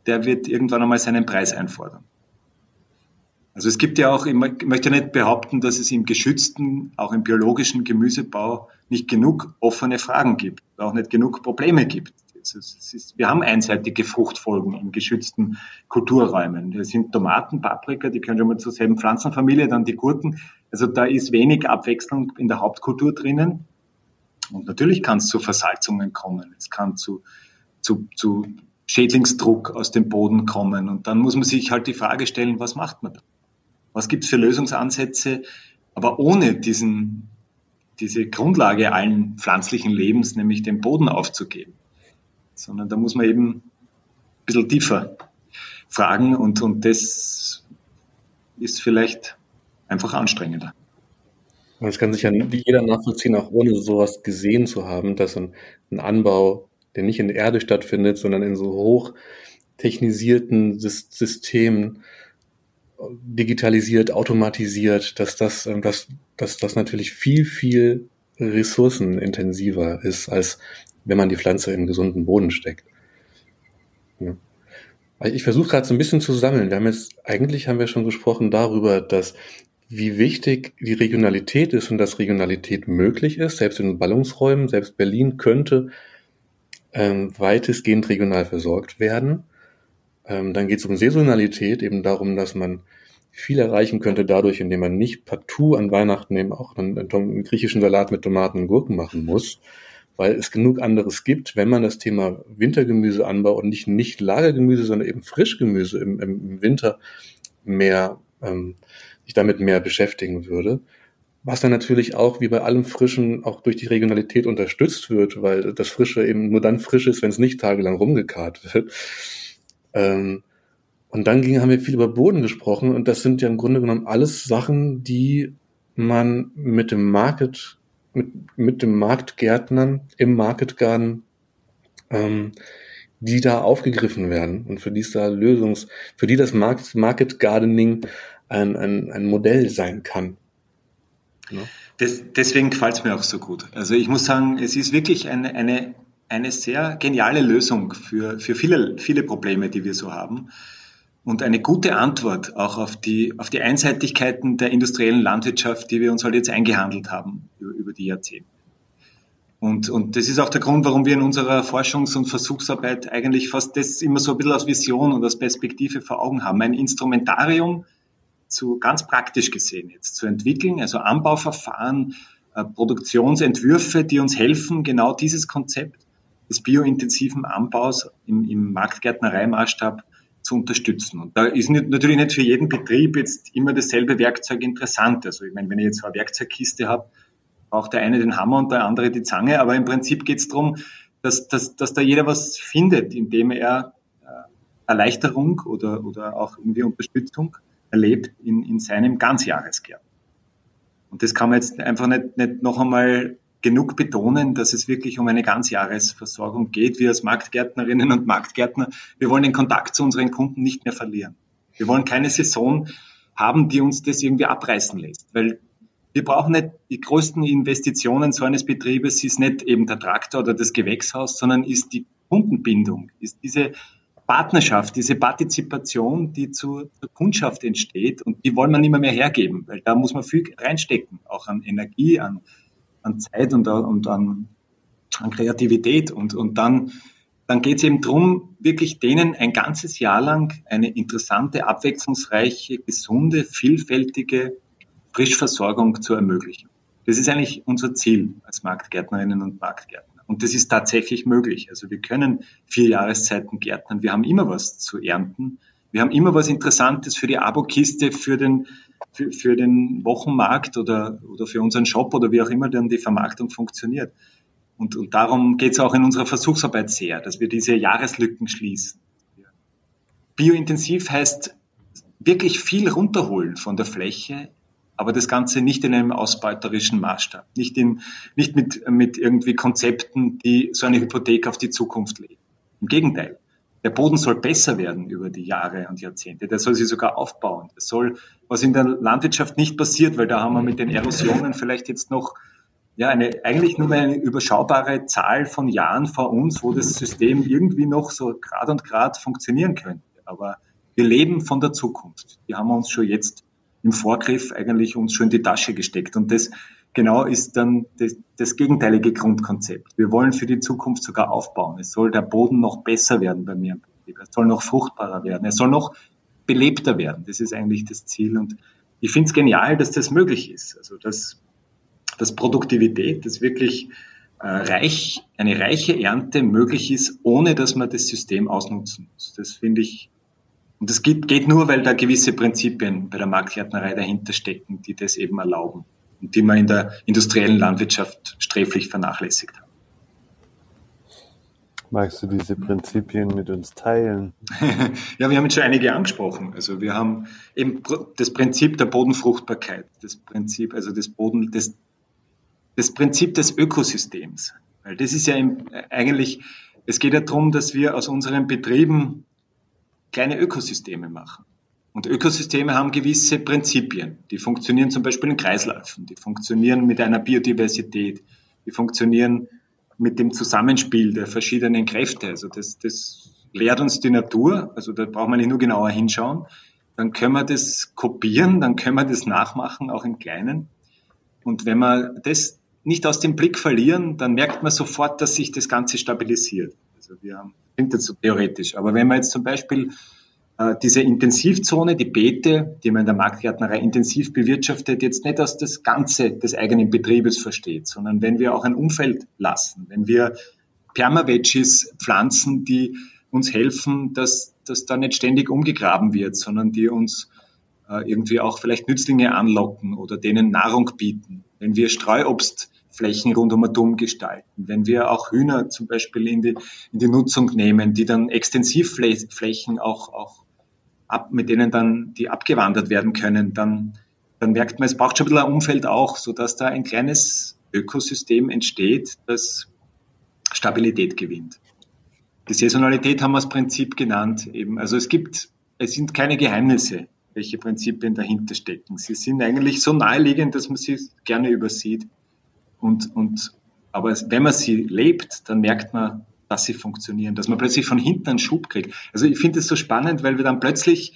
S3: der wird irgendwann einmal seinen Preis einfordern. Also es gibt ja auch, ich möchte nicht behaupten, dass es im geschützten, auch im biologischen Gemüsebau nicht genug offene Fragen gibt, auch nicht genug Probleme gibt. Ist, wir haben einseitige Fruchtfolgen in geschützten Kulturräumen. Das sind Tomaten, Paprika, die können schon mal zur selben Pflanzenfamilie, dann die Gurken. Also da ist wenig Abwechslung in der Hauptkultur drinnen. Und natürlich kann es zu Versalzungen kommen. Es kann zu, zu, zu Schädlingsdruck aus dem Boden kommen. Und dann muss man sich halt die Frage stellen, was macht man da? Was gibt es für Lösungsansätze? Aber ohne diesen, diese Grundlage allen pflanzlichen Lebens, nämlich den Boden aufzugeben. Sondern da muss man eben ein bisschen tiefer fragen und, und das ist vielleicht einfach anstrengender.
S1: Das kann sich ja jeder nachvollziehen, auch ohne sowas gesehen zu haben, dass ein, ein Anbau der nicht in der Erde stattfindet, sondern in so hoch technisierten Systemen, digitalisiert, automatisiert, dass das, ähm, dass, dass das natürlich viel, viel ressourcenintensiver ist, als wenn man die Pflanze in gesunden Boden steckt. Ja. Ich versuche gerade so ein bisschen zu sammeln. Wir haben jetzt, eigentlich haben wir schon gesprochen darüber, dass wie wichtig die Regionalität ist und dass Regionalität möglich ist, selbst in Ballungsräumen, selbst Berlin könnte ähm, weitestgehend regional versorgt werden. Ähm, dann geht es um Saisonalität, eben darum, dass man viel erreichen könnte dadurch, indem man nicht partout an Weihnachten eben auch einen, einen griechischen Salat mit Tomaten und Gurken machen muss, weil es genug anderes gibt, wenn man das Thema Wintergemüse anbaut und nicht, nicht Lagergemüse, sondern eben Frischgemüse im, im Winter mehr, ähm, sich damit mehr beschäftigen würde. Was dann natürlich auch, wie bei allem Frischen, auch durch die Regionalität unterstützt wird, weil das Frische eben nur dann frisch ist, wenn es nicht tagelang rumgekarrt wird. Ähm, und dann ging, haben wir viel über Boden gesprochen und das sind ja im Grunde genommen alles Sachen, die man mit dem Market, mit, mit dem Marktgärtnern im Marketgarden, ähm, die da aufgegriffen werden und für die es da Lösungs, für die das Market, Market Gardening ein, ein, ein Modell sein kann.
S3: Ja. Das, deswegen gefällt es mir auch so gut. Also ich muss sagen, es ist wirklich eine, eine, eine sehr geniale Lösung für, für viele, viele Probleme, die wir so haben und eine gute Antwort auch auf die, auf die Einseitigkeiten der industriellen Landwirtschaft, die wir uns halt jetzt eingehandelt haben über, über die Jahrzehnte. Und, und das ist auch der Grund, warum wir in unserer Forschungs- und Versuchsarbeit eigentlich fast das immer so ein bisschen als Vision und als Perspektive vor Augen haben. Ein Instrumentarium zu ganz praktisch gesehen jetzt zu entwickeln, also Anbauverfahren, äh, Produktionsentwürfe, die uns helfen, genau dieses Konzept des biointensiven Anbaus im, im Marktgärtnereimaßstab zu unterstützen. Und da ist nicht, natürlich nicht für jeden Betrieb jetzt immer dasselbe Werkzeug interessant. Also ich meine, wenn ich jetzt eine Werkzeugkiste habe, braucht der eine den Hammer und der andere die Zange, aber im Prinzip geht es darum, dass, dass, dass da jeder was findet, indem er äh, Erleichterung oder, oder auch irgendwie Unterstützung erlebt in, in seinem Ganzjahresgärten. Und das kann man jetzt einfach nicht, nicht noch einmal genug betonen, dass es wirklich um eine Ganzjahresversorgung geht. Wir als Marktgärtnerinnen und Marktgärtner, wir wollen den Kontakt zu unseren Kunden nicht mehr verlieren. Wir wollen keine Saison haben, die uns das irgendwie abreißen lässt, weil wir brauchen nicht die größten Investitionen so eines Betriebes ist nicht eben der Traktor oder das Gewächshaus, sondern ist die Kundenbindung, ist diese Partnerschaft, diese Partizipation, die zur, zur Kundschaft entsteht und die wollen wir nicht mehr, mehr hergeben, weil da muss man viel reinstecken, auch an Energie, an an Zeit und, und an, an Kreativität. Und, und dann, dann geht es eben darum, wirklich denen ein ganzes Jahr lang eine interessante, abwechslungsreiche, gesunde, vielfältige Frischversorgung zu ermöglichen. Das ist eigentlich unser Ziel als Marktgärtnerinnen und Marktgärtner. Und das ist tatsächlich möglich. Also wir können vier Jahreszeiten gärtnern. Wir haben immer was zu ernten. Wir haben immer was Interessantes für die Abokiste, für den, für, für den Wochenmarkt oder, oder für unseren Shop oder wie auch immer dann die Vermarktung funktioniert. Und, und darum geht es auch in unserer Versuchsarbeit sehr, dass wir diese Jahreslücken schließen. Biointensiv heißt wirklich viel runterholen von der Fläche, aber das Ganze nicht in einem ausbeuterischen Maßstab, nicht, in, nicht mit, mit irgendwie Konzepten, die so eine Hypothek auf die Zukunft legen. Im Gegenteil. Der Boden soll besser werden über die Jahre und Jahrzehnte. Der soll sich sogar aufbauen. Das soll, was in der Landwirtschaft nicht passiert, weil da haben wir mit den Erosionen vielleicht jetzt noch ja, eine, eigentlich nur eine überschaubare Zahl von Jahren vor uns, wo das System irgendwie noch so grad und grad funktionieren könnte. Aber wir leben von der Zukunft. Die haben wir uns schon jetzt im Vorgriff eigentlich uns schon in die Tasche gesteckt. Und das genau ist dann das, das gegenteilige Grundkonzept. Wir wollen für die Zukunft sogar aufbauen. Es soll der Boden noch besser werden bei mir. Es soll noch fruchtbarer werden. Es soll noch belebter werden. Das ist eigentlich das Ziel. Und ich finde es genial, dass das möglich ist. Also dass, dass Produktivität, dass wirklich äh, reich, eine reiche Ernte möglich ist, ohne dass man das System ausnutzen muss. Das finde ich, und das geht, geht nur, weil da gewisse Prinzipien bei der Marktgärtnerei dahinter stecken, die das eben erlauben die wir in der industriellen Landwirtschaft sträflich vernachlässigt haben.
S2: Magst du diese Prinzipien mit uns teilen?
S3: ja, wir haben jetzt schon einige angesprochen. Also wir haben eben das Prinzip der Bodenfruchtbarkeit, das Prinzip, also das Boden, das, das Prinzip des Ökosystems. Weil das ist ja eigentlich, es geht ja darum, dass wir aus unseren Betrieben kleine Ökosysteme machen. Und Ökosysteme haben gewisse Prinzipien. Die funktionieren zum Beispiel in Kreisläufen, die funktionieren mit einer Biodiversität, die funktionieren mit dem Zusammenspiel der verschiedenen Kräfte. Also das, das lehrt uns die Natur, also da braucht man nicht nur genauer hinschauen, dann können wir das kopieren, dann können wir das nachmachen, auch im Kleinen. Und wenn wir das nicht aus dem Blick verlieren, dann merkt man sofort, dass sich das Ganze stabilisiert. Also wir haben, klingt jetzt so theoretisch, aber wenn man jetzt zum Beispiel diese Intensivzone, die Beete, die man in der Marktgärtnerei intensiv bewirtschaftet, jetzt nicht aus das Ganze des eigenen Betriebes versteht, sondern wenn wir auch ein Umfeld lassen, wenn wir Permaveggies pflanzen, die uns helfen, dass, dass da nicht ständig umgegraben wird, sondern die uns äh, irgendwie auch vielleicht Nützlinge anlocken oder denen Nahrung bieten. Wenn wir Streuobstflächen rund um Atom gestalten, wenn wir auch Hühner zum Beispiel in die, in die Nutzung nehmen, die dann Extensivflächen auch, auch ab, mit denen dann die abgewandert werden können, dann, dann merkt man, es braucht schon ein bisschen ein Umfeld auch, sodass da ein kleines Ökosystem entsteht, das Stabilität gewinnt. Die Saisonalität haben wir als Prinzip genannt. Eben. Also es gibt, es sind keine Geheimnisse, welche Prinzipien dahinter stecken. Sie sind eigentlich so naheliegend, dass man sie gerne übersieht. Und, und, aber wenn man sie lebt, dann merkt man, dass sie funktionieren, dass man plötzlich von hinten einen Schub kriegt. Also ich finde es so spannend, weil wir dann plötzlich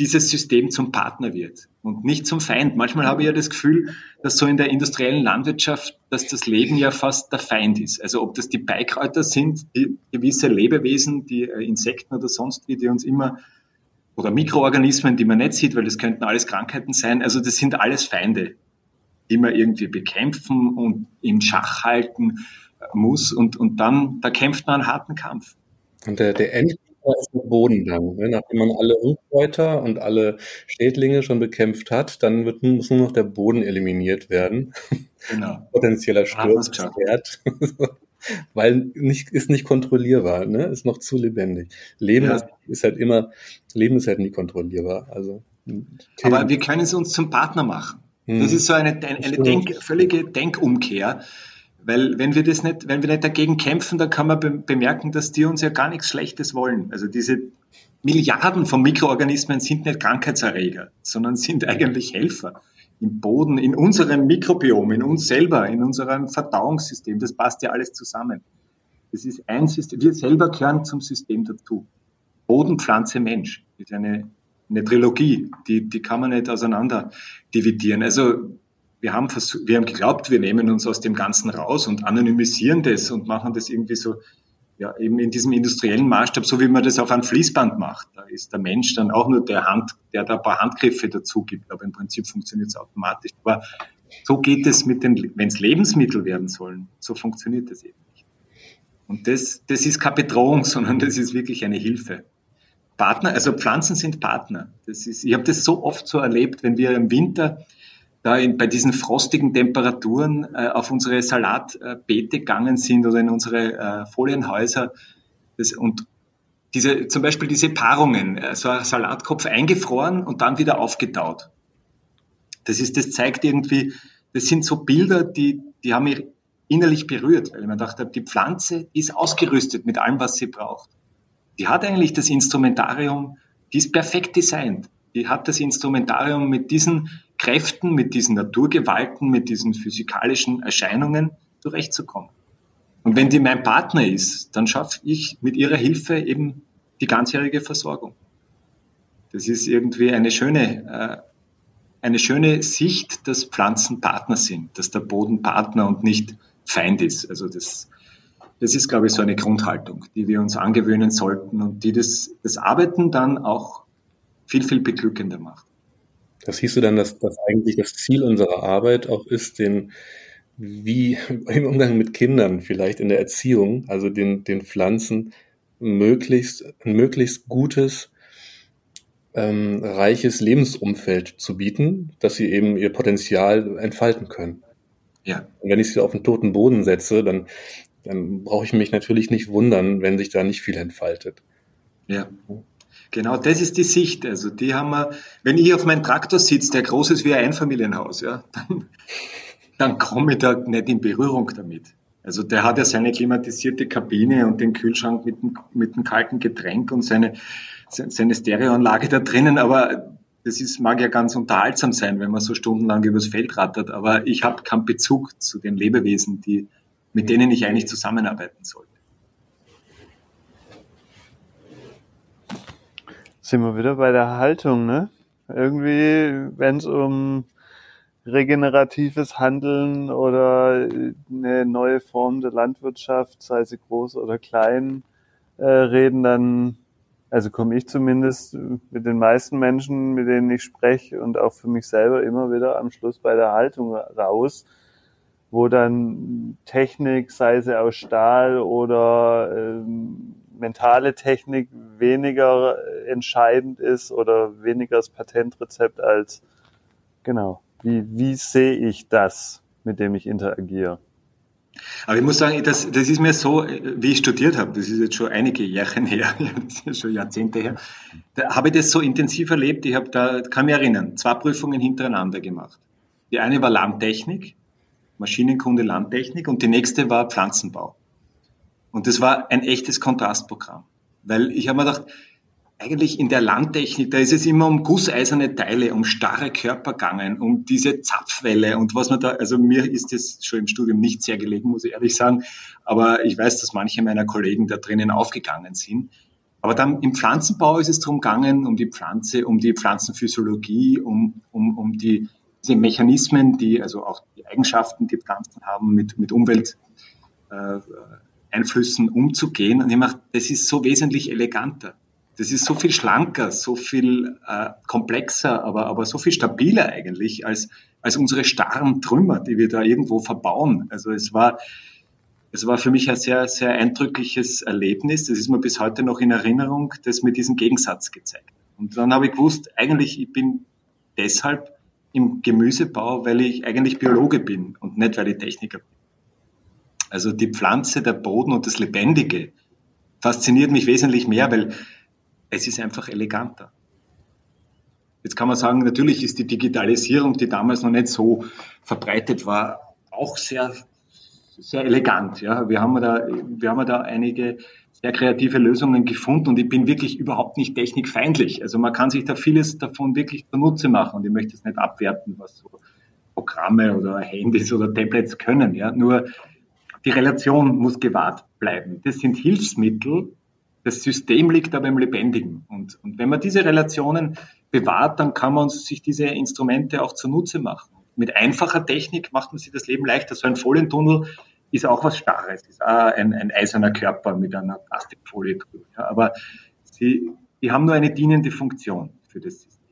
S3: dieses System zum Partner wird und nicht zum Feind. Manchmal habe ich ja das Gefühl, dass so in der industriellen Landwirtschaft, dass das Leben ja fast der Feind ist. Also ob das die Beikräuter sind, die gewisse Lebewesen, die äh, Insekten oder sonst wie, die uns immer oder Mikroorganismen, die man nicht sieht, weil das könnten alles Krankheiten sein. Also das sind alles Feinde, man irgendwie bekämpfen und im Schach halten muss. Und, und dann, da kämpft man einen harten Kampf.
S1: Und der, der End ist der Boden dann. Ne? Nachdem man alle Unkräuter und alle Schädlinge schon bekämpft hat, dann wird, muss nur noch der Boden eliminiert werden. Genau. Potenzieller Sturzwert. Weil nicht, ist nicht kontrollierbar, ne? Ist noch zu lebendig. Leben ja. ist, ist, halt immer, Leben ist halt nie kontrollierbar. Also,
S3: Aber wir können es uns zum Partner machen. Hm. Das ist so eine, eine, eine Denk, völlige Denkumkehr. Weil wenn wir das nicht, wenn wir nicht dagegen kämpfen, dann kann man be bemerken, dass die uns ja gar nichts Schlechtes wollen. Also diese Milliarden von Mikroorganismen sind nicht Krankheitserreger, sondern sind eigentlich Helfer im Boden, in unserem Mikrobiom, in uns selber, in unserem Verdauungssystem. Das passt ja alles zusammen. Das ist ein System. Wir selber gehören zum System dazu. Boden, Pflanze, Mensch ist eine, eine Trilogie, die, die kann man nicht auseinander dividieren. Also wir haben, wir haben geglaubt, wir nehmen uns aus dem Ganzen raus und anonymisieren das und machen das irgendwie so, ja, eben in diesem industriellen Maßstab, so wie man das auf einem Fließband macht. Da ist der Mensch dann auch nur der Hand, der da ein paar Handgriffe dazu gibt, aber im Prinzip funktioniert es automatisch. Aber so geht es mit den, wenn es Lebensmittel werden sollen, so funktioniert das eben nicht. Und das, das ist keine Bedrohung, sondern das ist wirklich eine Hilfe. Partner, also Pflanzen sind Partner. Das ist, ich habe das so oft so erlebt, wenn wir im Winter da in, bei diesen frostigen Temperaturen äh, auf unsere Salatbeete gegangen sind oder in unsere äh, Folienhäuser. Das, und diese, zum Beispiel diese Paarungen, äh, so ein Salatkopf eingefroren und dann wieder aufgetaut. Das ist, das zeigt irgendwie, das sind so Bilder, die, die haben mich innerlich berührt, weil ich mir dachte, die Pflanze ist ausgerüstet mit allem, was sie braucht. Die hat eigentlich das Instrumentarium, die ist perfekt designt. Die hat das Instrumentarium mit diesen Kräften, mit diesen Naturgewalten, mit diesen physikalischen Erscheinungen zurechtzukommen. Und wenn die mein Partner ist, dann schaffe ich mit ihrer Hilfe eben die ganzjährige Versorgung. Das ist irgendwie eine schöne, äh, eine schöne Sicht, dass Pflanzen Partner sind, dass der Boden Partner und nicht Feind ist. Also das, das ist, glaube ich, so eine Grundhaltung, die wir uns angewöhnen sollten und die das, das Arbeiten dann auch viel, viel beglückender macht.
S1: Das hieß du dann, dass das eigentlich das Ziel unserer Arbeit auch ist, den wie im Umgang mit Kindern, vielleicht in der Erziehung, also den, den Pflanzen möglichst, ein möglichst gutes, ähm, reiches Lebensumfeld zu bieten, dass sie eben ihr Potenzial entfalten können. Ja. Und wenn ich sie auf den toten Boden setze, dann, dann brauche ich mich natürlich nicht wundern, wenn sich da nicht viel entfaltet.
S3: Ja. Genau, das ist die Sicht. Also die haben wir, wenn ich auf meinem Traktor sitze, der groß ist wie ein Einfamilienhaus, ja, dann, dann komme ich da nicht in Berührung damit. Also der hat ja seine klimatisierte Kabine und den Kühlschrank mit dem, mit dem kalten Getränk und seine, seine Stereoanlage da drinnen, aber das ist, mag ja ganz unterhaltsam sein, wenn man so stundenlang übers Feld rattert, aber ich habe keinen Bezug zu den Lebewesen, die, mit denen ich eigentlich zusammenarbeiten sollte.
S2: sind wir wieder bei der Haltung, ne? Irgendwie, wenn es um regeneratives Handeln oder eine neue Form der Landwirtschaft, sei sie groß oder klein, äh, reden, dann, also komme ich zumindest mit den meisten Menschen, mit denen ich spreche und auch für mich selber immer wieder am Schluss bei der Haltung raus, wo dann Technik, sei sie aus Stahl oder ähm, mentale Technik weniger entscheidend ist oder weniger das Patentrezept als, genau, wie, wie sehe ich das, mit dem ich interagiere?
S3: Aber ich muss sagen, das, das ist mir so, wie ich studiert habe, das ist jetzt schon einige Jahre her, das ist schon Jahrzehnte her, da habe ich das so intensiv erlebt, ich habe da, kann mich erinnern, zwei Prüfungen hintereinander gemacht. Die eine war Landtechnik, Maschinenkunde Landtechnik und die nächste war Pflanzenbau. Und das war ein echtes Kontrastprogramm. Weil ich habe mir gedacht, eigentlich in der Landtechnik, da ist es immer um gusseiserne Teile, um starre Körper gegangen, um diese Zapfwelle und was man da, also mir ist das schon im Studium nicht sehr gelegen, muss ich ehrlich sagen, aber ich weiß, dass manche meiner Kollegen da drinnen aufgegangen sind. Aber dann im Pflanzenbau ist es darum gegangen, um die Pflanze, um die Pflanzenphysiologie, um, um, um die, diese Mechanismen, die, also auch die Eigenschaften, die Pflanzen haben, mit, mit Umwelt, äh, umzugehen. Und ich mache, das ist so wesentlich eleganter. Das ist so viel schlanker, so viel äh, komplexer, aber, aber so viel stabiler eigentlich als, als unsere starren Trümmer, die wir da irgendwo verbauen. Also es war, es war für mich ein sehr, sehr eindrückliches Erlebnis. Das ist mir bis heute noch in Erinnerung, das mir diesen Gegensatz gezeigt. Und dann habe ich gewusst, eigentlich, ich bin deshalb im Gemüsebau, weil ich eigentlich Biologe bin und nicht, weil ich Techniker bin. Also die Pflanze, der Boden und das Lebendige fasziniert mich wesentlich mehr, weil es ist einfach eleganter. Jetzt kann man sagen, natürlich ist die Digitalisierung, die damals noch nicht so verbreitet war, auch sehr, sehr elegant. Ja, wir haben da, wir haben da einige sehr kreative Lösungen gefunden und ich bin wirklich überhaupt nicht technikfeindlich. Also man kann sich da vieles davon wirklich zunutze machen und ich möchte es nicht abwerten, was so Programme oder Handys oder Tablets können. Ja, nur die Relation muss gewahrt bleiben. Das sind Hilfsmittel. Das System liegt aber im Lebendigen. Und, und wenn man diese Relationen bewahrt, dann kann man sich diese Instrumente auch zunutze machen. Mit einfacher Technik macht man sich das Leben leichter. So ein Folientunnel ist auch was Starres, ist auch ein, ein eiserner Körper mit einer Plastikfolie drüber. Ja, aber sie, die haben nur eine dienende Funktion für das System.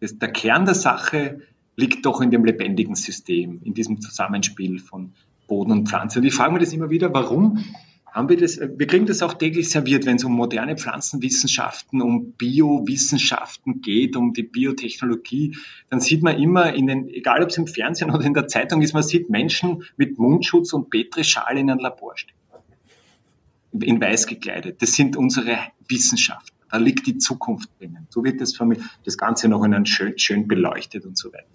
S3: Das, der Kern der Sache liegt doch in dem lebendigen System, in diesem Zusammenspiel von Boden und Pflanze. Und ich frage mich das immer wieder, warum haben wir das, wir kriegen das auch täglich serviert, wenn es um moderne Pflanzenwissenschaften, um Biowissenschaften geht, um die Biotechnologie, dann sieht man immer in den, egal ob es im Fernsehen oder in der Zeitung ist, man sieht Menschen mit Mundschutz und Petrischal in einem Labor stehen. In weiß gekleidet. Das sind unsere Wissenschaften. Da liegt die Zukunft drinnen. So wird das, das Ganze noch in einem schön, schön beleuchtet und so weiter.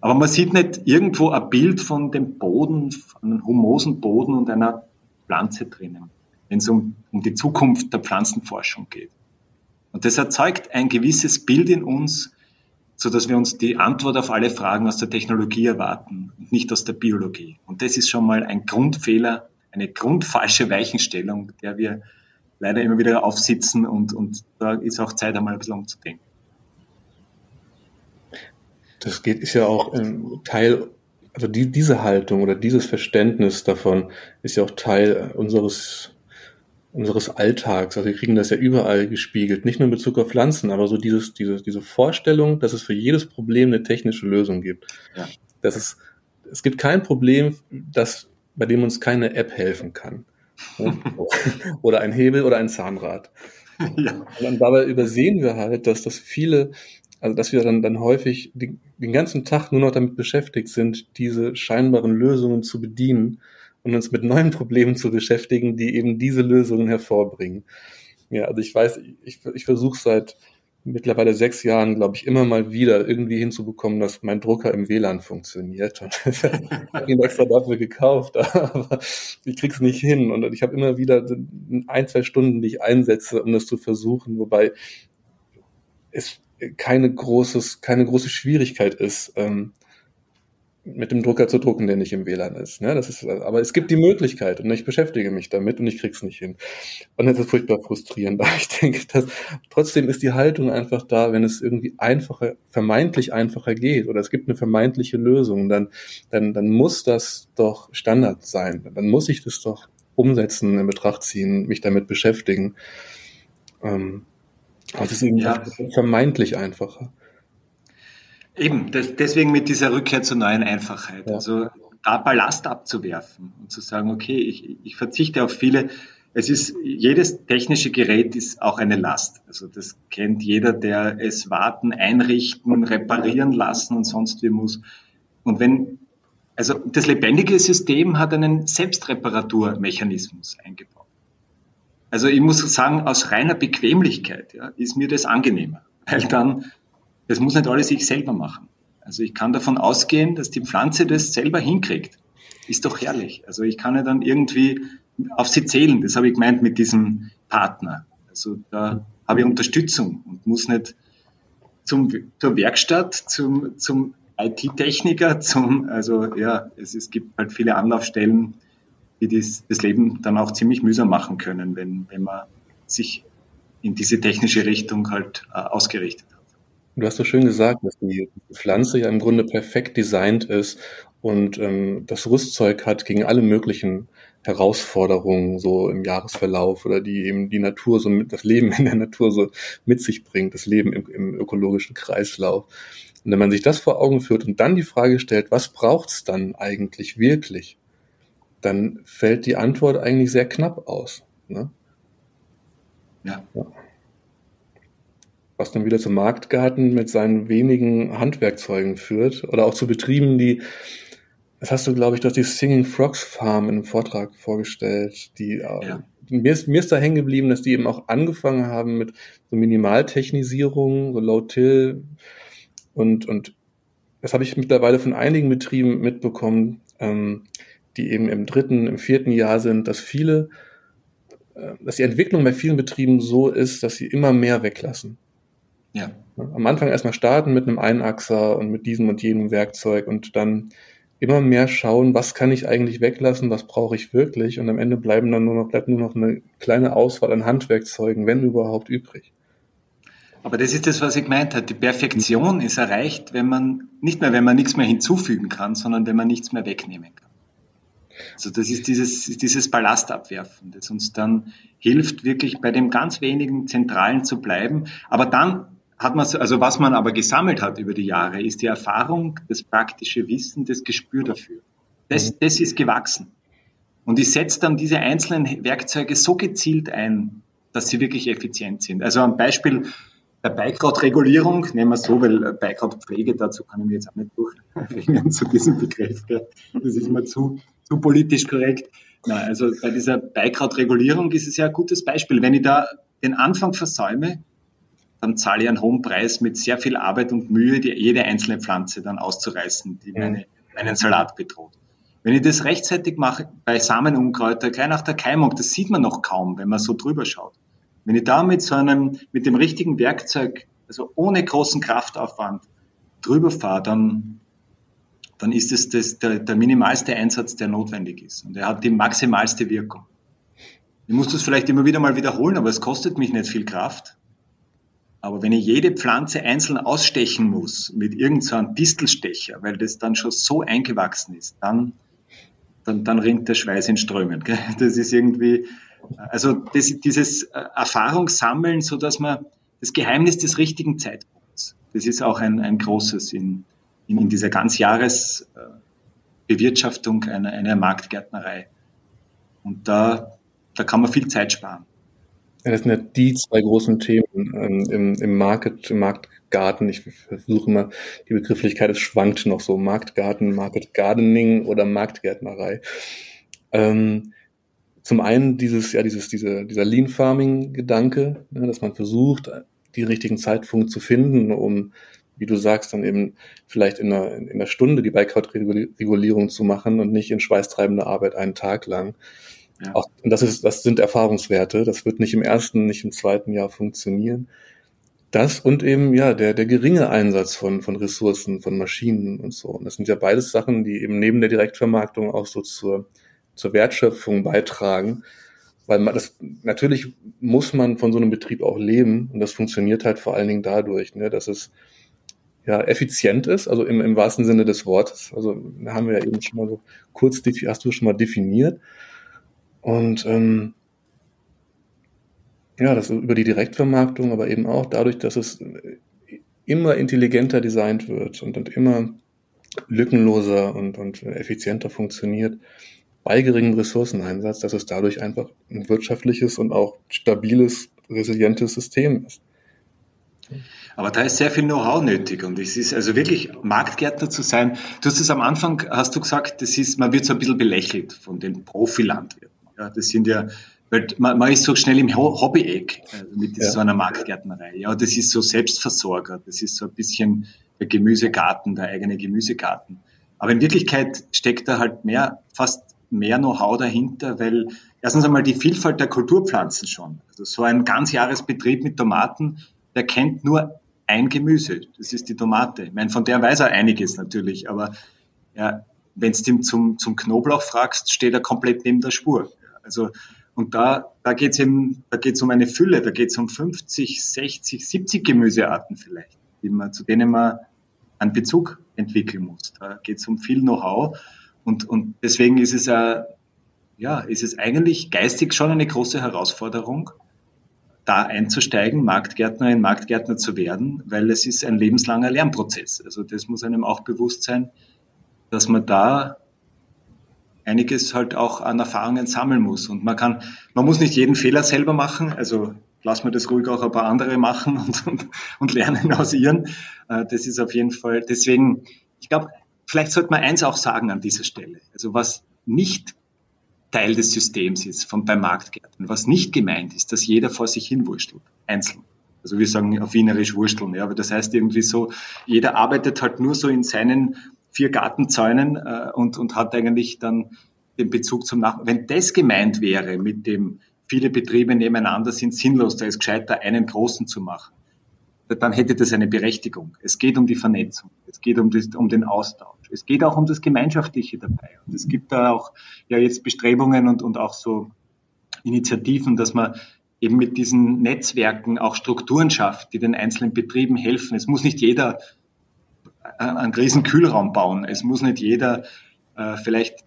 S3: Aber man sieht nicht irgendwo ein Bild von dem Boden, von einem humosen Boden und einer Pflanze drinnen, wenn es um, um die Zukunft der Pflanzenforschung geht. Und das erzeugt ein gewisses Bild in uns, so dass wir uns die Antwort auf alle Fragen aus der Technologie erwarten und nicht aus der Biologie. Und das ist schon mal ein Grundfehler, eine grundfalsche Weichenstellung, der wir leider immer wieder aufsitzen und, und da ist auch Zeit, einmal ein bisschen umzudenken.
S1: Das geht, ist ja auch ähm, Teil, also die, diese Haltung oder dieses Verständnis davon ist ja auch Teil unseres, unseres Alltags. Also wir kriegen das ja überall gespiegelt, nicht nur in Bezug auf Pflanzen, aber so dieses, diese, diese Vorstellung, dass es für jedes Problem eine technische Lösung gibt. Ja. Dass es, es gibt kein Problem, das, bei dem uns keine App helfen kann. oder ein Hebel oder ein Zahnrad. Ja. Und dabei übersehen wir halt, dass das viele also dass wir dann, dann häufig den, den ganzen Tag nur noch damit beschäftigt sind, diese scheinbaren Lösungen zu bedienen und uns mit neuen Problemen zu beschäftigen, die eben diese Lösungen hervorbringen. Ja, also ich weiß, ich, ich versuche seit mittlerweile sechs Jahren, glaube ich, immer mal wieder irgendwie hinzubekommen, dass mein Drucker im WLAN funktioniert. Ich habe ihn extra dafür gekauft, aber ich krieg's nicht hin. Und ich habe immer wieder ein, zwei Stunden, die ich einsetze, um das zu versuchen, wobei es keine großes, keine große Schwierigkeit ist, ähm, mit dem Drucker zu drucken, der nicht im WLAN ist. Ne? Das ist, aber es gibt die Möglichkeit und ich beschäftige mich damit und ich krieg's nicht hin. Und das ist furchtbar frustrierend. Aber ich denke, dass trotzdem ist die Haltung einfach da, wenn es irgendwie einfacher, vermeintlich einfacher geht oder es gibt eine vermeintliche Lösung, dann, dann, dann muss das doch Standard sein. Dann muss ich das doch umsetzen, in Betracht ziehen, mich damit beschäftigen. Ähm, es ist eben ja. vermeintlich einfacher.
S3: Eben, das, deswegen mit dieser Rückkehr zur neuen Einfachheit. Ja. Also da Ballast abzuwerfen und zu sagen, okay, ich, ich verzichte auf viele. Es ist, jedes technische Gerät ist auch eine Last. Also das kennt jeder, der es warten, einrichten, reparieren lassen und sonst wie muss. Und wenn, also das lebendige System hat einen Selbstreparaturmechanismus eingebaut. Also ich muss sagen, aus reiner Bequemlichkeit ja, ist mir das angenehmer, weil dann das muss nicht alles ich selber machen. Also ich kann davon ausgehen, dass die Pflanze das selber hinkriegt. Ist doch herrlich. Also ich kann ja dann irgendwie auf sie zählen. Das habe ich gemeint mit diesem Partner. Also da habe ich Unterstützung und muss nicht zum, zur Werkstatt, zum, zum IT-Techniker, zum, also ja, es, es gibt halt viele Anlaufstellen, die das, das Leben dann auch ziemlich mühsam machen können, wenn, wenn man sich in diese technische Richtung halt äh, ausgerichtet hat.
S1: Du hast so schön gesagt, dass die Pflanze ja im Grunde perfekt designt ist und ähm, das Rüstzeug hat gegen alle möglichen Herausforderungen so im Jahresverlauf oder die eben die Natur so mit, das Leben in der Natur so mit sich bringt, das Leben im, im ökologischen Kreislauf. Und wenn man sich das vor Augen führt und dann die Frage stellt, was braucht's dann eigentlich wirklich, dann fällt die Antwort eigentlich sehr knapp aus. Ne? Ja. ja was dann wieder zum Marktgarten mit seinen wenigen Handwerkzeugen führt oder auch zu Betrieben, die das hast du, glaube ich, durch die Singing Frogs Farm in einem Vortrag vorgestellt, die äh, ja. mir, ist, mir ist da hängen geblieben, dass die eben auch angefangen haben mit so Minimaltechnisierung, so Low-Till und, und das habe ich mittlerweile von einigen Betrieben mitbekommen, ähm, die eben im dritten, im vierten Jahr sind, dass viele, äh, dass die Entwicklung bei vielen Betrieben so ist, dass sie immer mehr weglassen. Ja. Am Anfang erstmal starten mit einem Einachser und mit diesem und jenem Werkzeug und dann immer mehr schauen, was kann ich eigentlich weglassen, was brauche ich wirklich und am Ende bleiben dann nur noch, bleibt nur noch eine kleine Auswahl an Handwerkzeugen, wenn überhaupt übrig.
S3: Aber das ist das, was ich gemeint habe. Die Perfektion ist erreicht, wenn man, nicht mehr, wenn man nichts mehr hinzufügen kann, sondern wenn man nichts mehr wegnehmen kann. Also das ist dieses, dieses Ballastabwerfen, das uns dann hilft, wirklich bei dem ganz wenigen Zentralen zu bleiben. Aber dann hat man, also was man aber gesammelt hat über die Jahre, ist die Erfahrung, das praktische Wissen, das Gespür dafür. Das, mhm. das ist gewachsen. Und ich setze dann diese einzelnen Werkzeuge so gezielt ein, dass sie wirklich effizient sind. Also ein Beispiel der Beikrautregulierung, nehmen wir so, weil Beikrautpflege, dazu kann ich mir jetzt auch nicht durchringen zu diesem Begriff. Das ist immer zu, zu politisch korrekt. Nein, also bei dieser Beikrautregulierung ist es ja ein gutes Beispiel. Wenn ich da den Anfang versäume, dann zahle ich einen hohen Preis mit sehr viel Arbeit und Mühe, die, jede einzelne Pflanze dann auszureißen, die meine, meinen Salat bedroht. Wenn ich das rechtzeitig mache bei Samenunkräuter, gleich nach der Keimung, das sieht man noch kaum, wenn man so drüber schaut. Wenn ich da mit so einem, mit dem richtigen Werkzeug, also ohne großen Kraftaufwand drüber fahre, dann, dann ist es das, der, der minimalste Einsatz, der notwendig ist. Und er hat die maximalste Wirkung. Ich muss das vielleicht immer wieder mal wiederholen, aber es kostet mich nicht viel Kraft. Aber wenn ich jede Pflanze einzeln ausstechen muss mit irgendeinem so Distelstecher, weil das dann schon so eingewachsen ist, dann, dann, dann rinnt der Schweiß in Strömen. Das ist irgendwie, also das, dieses äh, Erfahrungssammeln, so dass man das Geheimnis des richtigen Zeitpunkts, das ist auch ein, ein großes in, in, in dieser Ganzjahresbewirtschaftung einer, einer Marktgärtnerei. Und da, da kann man viel Zeit sparen.
S1: Ja, das sind ja die zwei großen Themen ähm, im, im Market, im Marktgarten. Ich versuche immer, die Begrifflichkeit, es schwankt noch so, Marktgarten, Market Gardening oder Marktgärtnerei. Ähm, zum einen dieses, ja, dieses, diese, dieser Lean Farming Gedanke, ne, dass man versucht, die richtigen Zeitpunkt zu finden, um, wie du sagst, dann eben vielleicht in einer, in einer Stunde die Beikrautregulierung zu machen und nicht in schweißtreibender Arbeit einen Tag lang. Ja. Auch, und das ist, das sind Erfahrungswerte. Das wird nicht im ersten, nicht im zweiten Jahr funktionieren. das und eben ja der der geringe Einsatz von von Ressourcen, von Maschinen und so. Und das sind ja beides Sachen, die eben neben der Direktvermarktung auch so zur zur Wertschöpfung beitragen, weil man das natürlich muss man von so einem Betrieb auch leben und das funktioniert halt vor allen Dingen dadurch, ne, dass es ja effizient ist, also im, im wahrsten Sinne des Wortes. Also haben wir ja eben schon mal so kurz hast du schon mal definiert und ähm, ja, das über die Direktvermarktung, aber eben auch dadurch, dass es immer intelligenter designt wird und, und immer lückenloser und, und effizienter funktioniert bei geringem Ressourceneinsatz, dass es dadurch einfach ein wirtschaftliches und auch stabiles, resilientes System ist.
S3: Aber da ist sehr viel Know-how nötig und es ist also wirklich Marktgärtner zu sein. Du hast es am Anfang, hast du gesagt, das ist, man wird so ein bisschen belächelt von den Profilandwirten. Ja, das sind ja weil man, man ist so schnell im Hobby-Eck also mit ja. so einer Marktgärtnerei. Ja, das ist so Selbstversorger, das ist so ein bisschen der Gemüsegarten, der eigene Gemüsegarten. Aber in Wirklichkeit steckt da halt mehr, fast mehr Know-how dahinter, weil erstens einmal die Vielfalt der Kulturpflanzen schon. Also so ein Ganzjahresbetrieb mit Tomaten, der kennt nur ein Gemüse, das ist die Tomate. Ich meine, von der weiß er einiges natürlich, aber ja, wenn du ihn zum, zum Knoblauch fragst, steht er komplett neben der Spur. Also und da, da geht es eben, da geht es um eine Fülle, da geht es um 50, 60, 70 Gemüsearten vielleicht, die man, zu denen man einen Bezug entwickeln muss. Da geht es um viel Know-how und, und deswegen ist es, äh, ja, ist es eigentlich geistig schon eine große Herausforderung, da einzusteigen, Marktgärtnerin, Marktgärtner zu werden, weil es ist ein lebenslanger Lernprozess. Also das muss einem auch bewusst sein, dass man da einiges halt auch an Erfahrungen sammeln muss. Und man kann, man muss nicht jeden Fehler selber machen. Also lassen wir das ruhig auch ein paar andere machen und, und, und lernen aus ihren. Äh, das ist auf jeden Fall, deswegen, ich glaube, vielleicht sollte man eins auch sagen an dieser Stelle. Also was nicht Teil des Systems ist von, beim Marktgärten, was nicht gemeint ist, dass jeder vor sich hin wurstelt, einzeln. Also wir sagen auf Wienerisch wursteln, ja, aber das heißt irgendwie so, jeder arbeitet halt nur so in seinen vier Gartenzäunen äh, und, und hat eigentlich dann den Bezug zum Nachbarn. Wenn das gemeint wäre mit dem, viele Betriebe nebeneinander sind sinnlos, da ist gescheiter, einen großen zu machen, dann hätte das eine Berechtigung. Es geht um die Vernetzung, es geht um, das, um den Austausch, es geht auch um das Gemeinschaftliche dabei. Und es gibt da auch ja jetzt Bestrebungen und, und auch so Initiativen, dass man eben mit diesen Netzwerken auch Strukturen schafft, die den einzelnen Betrieben helfen. Es muss nicht jeder einen riesen Kühlraum bauen. Es muss nicht jeder äh, vielleicht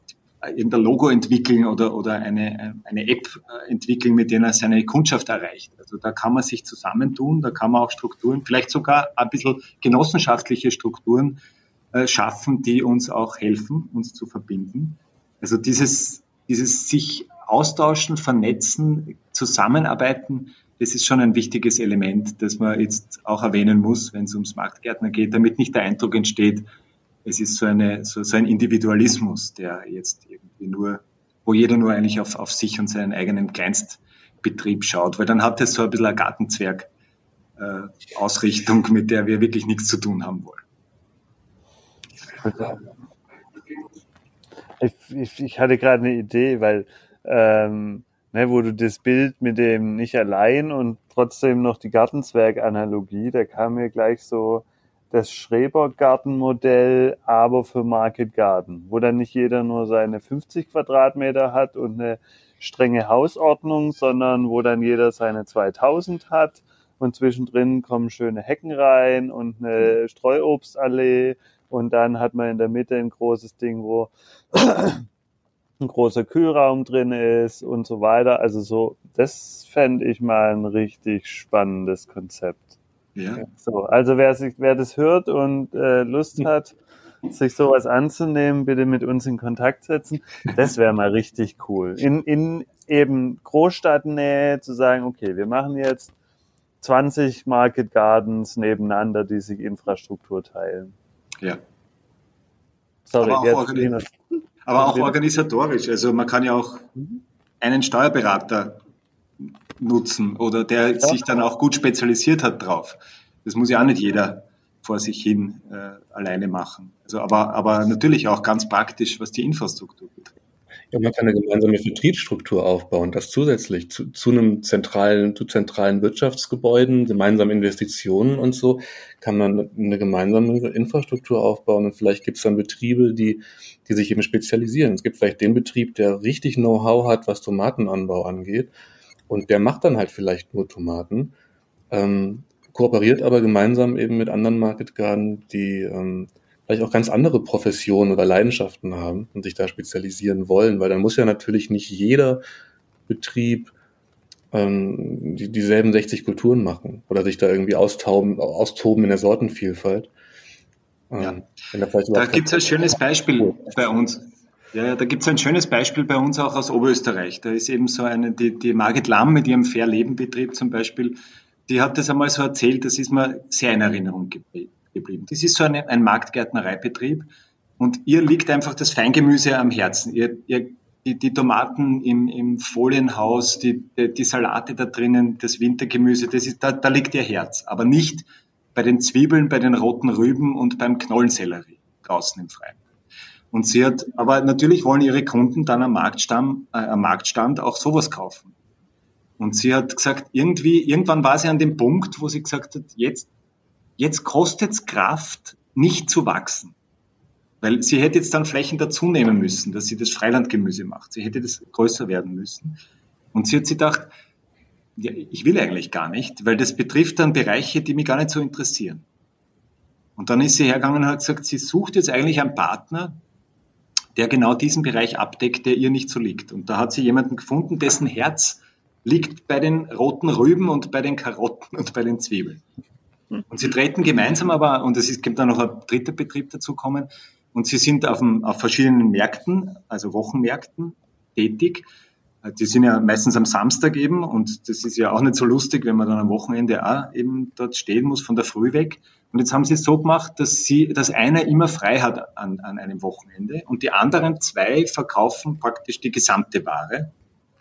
S3: irgendein Logo entwickeln oder, oder eine, eine App äh, entwickeln, mit der er seine Kundschaft erreicht. Also da kann man sich zusammentun, da kann man auch Strukturen, vielleicht sogar ein bisschen genossenschaftliche Strukturen äh, schaffen, die uns auch helfen, uns zu verbinden. Also dieses, dieses sich austauschen, vernetzen, zusammenarbeiten, das ist schon ein wichtiges Element, das man jetzt auch erwähnen muss, wenn es ums Marktgärtner geht, damit nicht der Eindruck entsteht, es ist so, eine, so, so ein Individualismus, der jetzt irgendwie nur, wo jeder nur eigentlich auf, auf sich und seinen eigenen Kleinstbetrieb schaut, weil dann hat es so ein bisschen eine Gartenzwerg-Ausrichtung, äh, mit der wir wirklich nichts zu tun haben wollen.
S2: Ich, ich, ich hatte gerade eine Idee, weil ähm, ne, wo du das Bild mit dem nicht allein und trotzdem noch die Gartenzwerg-Analogie, da kam mir gleich so das Schrebergartenmodell, aber für Market Garden, wo dann nicht jeder nur seine 50 Quadratmeter hat und eine strenge Hausordnung, sondern wo dann jeder seine 2000 hat und zwischendrin kommen schöne Hecken rein und eine Streuobstallee und dann hat man in der Mitte ein großes Ding, wo ein großer Kühlraum drin ist und so weiter. Also so, das fände ich mal ein richtig spannendes Konzept. Ja. So, also wer, sich, wer das hört und äh, Lust hat, sich sowas anzunehmen, bitte mit uns in Kontakt setzen. Das wäre mal richtig cool. In, in eben Großstadtnähe zu sagen, okay, wir machen jetzt 20 Market Gardens nebeneinander, die sich Infrastruktur teilen.
S3: Ja. Sorry, aber auch, organi aber auch organisatorisch. Also man kann ja auch mhm. einen Steuerberater nutzen oder der ja. sich dann auch gut spezialisiert hat drauf. Das muss ja auch nicht jeder vor sich hin äh, alleine machen. Also aber, aber natürlich auch ganz praktisch, was die Infrastruktur betrifft.
S1: Ja, man kann eine gemeinsame Vertriebsstruktur aufbauen, das zusätzlich zu, zu einem zentralen, zu zentralen Wirtschaftsgebäuden, gemeinsame Investitionen und so, kann man eine gemeinsame Infrastruktur aufbauen und vielleicht gibt es dann Betriebe, die, die sich eben spezialisieren. Es gibt vielleicht den Betrieb, der richtig Know-how hat, was Tomatenanbau angeht und der macht dann halt vielleicht nur Tomaten, ähm, kooperiert aber gemeinsam eben mit anderen Market Garden, die ähm, vielleicht auch ganz andere Professionen oder Leidenschaften haben und sich da spezialisieren wollen, weil dann muss ja natürlich nicht jeder Betrieb ähm, die, dieselben 60 Kulturen machen oder sich da irgendwie austoben, austoben in der Sortenvielfalt.
S3: Ähm, ja. Da gibt es ein schönes Beispiel bei uns. Ja, da gibt es ein schönes Beispiel bei uns auch aus Oberösterreich. Da ist eben so eine, die, die Margit Lamm mit ihrem Fair Leben Betrieb zum Beispiel, die hat das einmal so erzählt, das ist mir sehr in Erinnerung geblieben. Das ist so eine, ein Marktgärtnereibetrieb und ihr liegt einfach das Feingemüse am Herzen. Ihr, ihr, die, die Tomaten im, im Folienhaus, die, die, die Salate da drinnen, das Wintergemüse, das ist, da, da liegt ihr Herz. Aber nicht bei den Zwiebeln, bei den roten Rüben und beim Knollensellerie draußen im Freien. Und sie hat, aber natürlich wollen ihre Kunden dann am Marktstand, äh, am Marktstand auch sowas kaufen. Und sie hat gesagt, irgendwie, irgendwann war sie an dem Punkt, wo sie gesagt hat, jetzt Jetzt kostet es Kraft, nicht zu wachsen. Weil sie hätte jetzt dann Flächen dazunehmen müssen, dass sie das Freilandgemüse macht. Sie hätte das größer werden müssen. Und sie hat sich gedacht, ja, ich will eigentlich gar nicht, weil das betrifft dann Bereiche, die mich gar nicht so interessieren. Und dann ist sie hergegangen und hat gesagt, sie sucht jetzt eigentlich einen Partner, der genau diesen Bereich abdeckt, der ihr nicht so liegt. Und da hat sie jemanden gefunden, dessen Herz liegt bei den roten Rüben und bei den Karotten und bei den Zwiebeln. Und sie treten gemeinsam aber, und es gibt dann noch ein dritter Betrieb dazu kommen, und sie sind auf, dem, auf verschiedenen Märkten, also Wochenmärkten, tätig. Die sind ja meistens am Samstag eben und das ist ja auch nicht so lustig, wenn man dann am Wochenende auch eben dort stehen muss, von der Früh weg. Und jetzt haben sie es so gemacht, dass sie, dass einer immer frei hat an, an einem Wochenende und die anderen zwei verkaufen praktisch die gesamte Ware.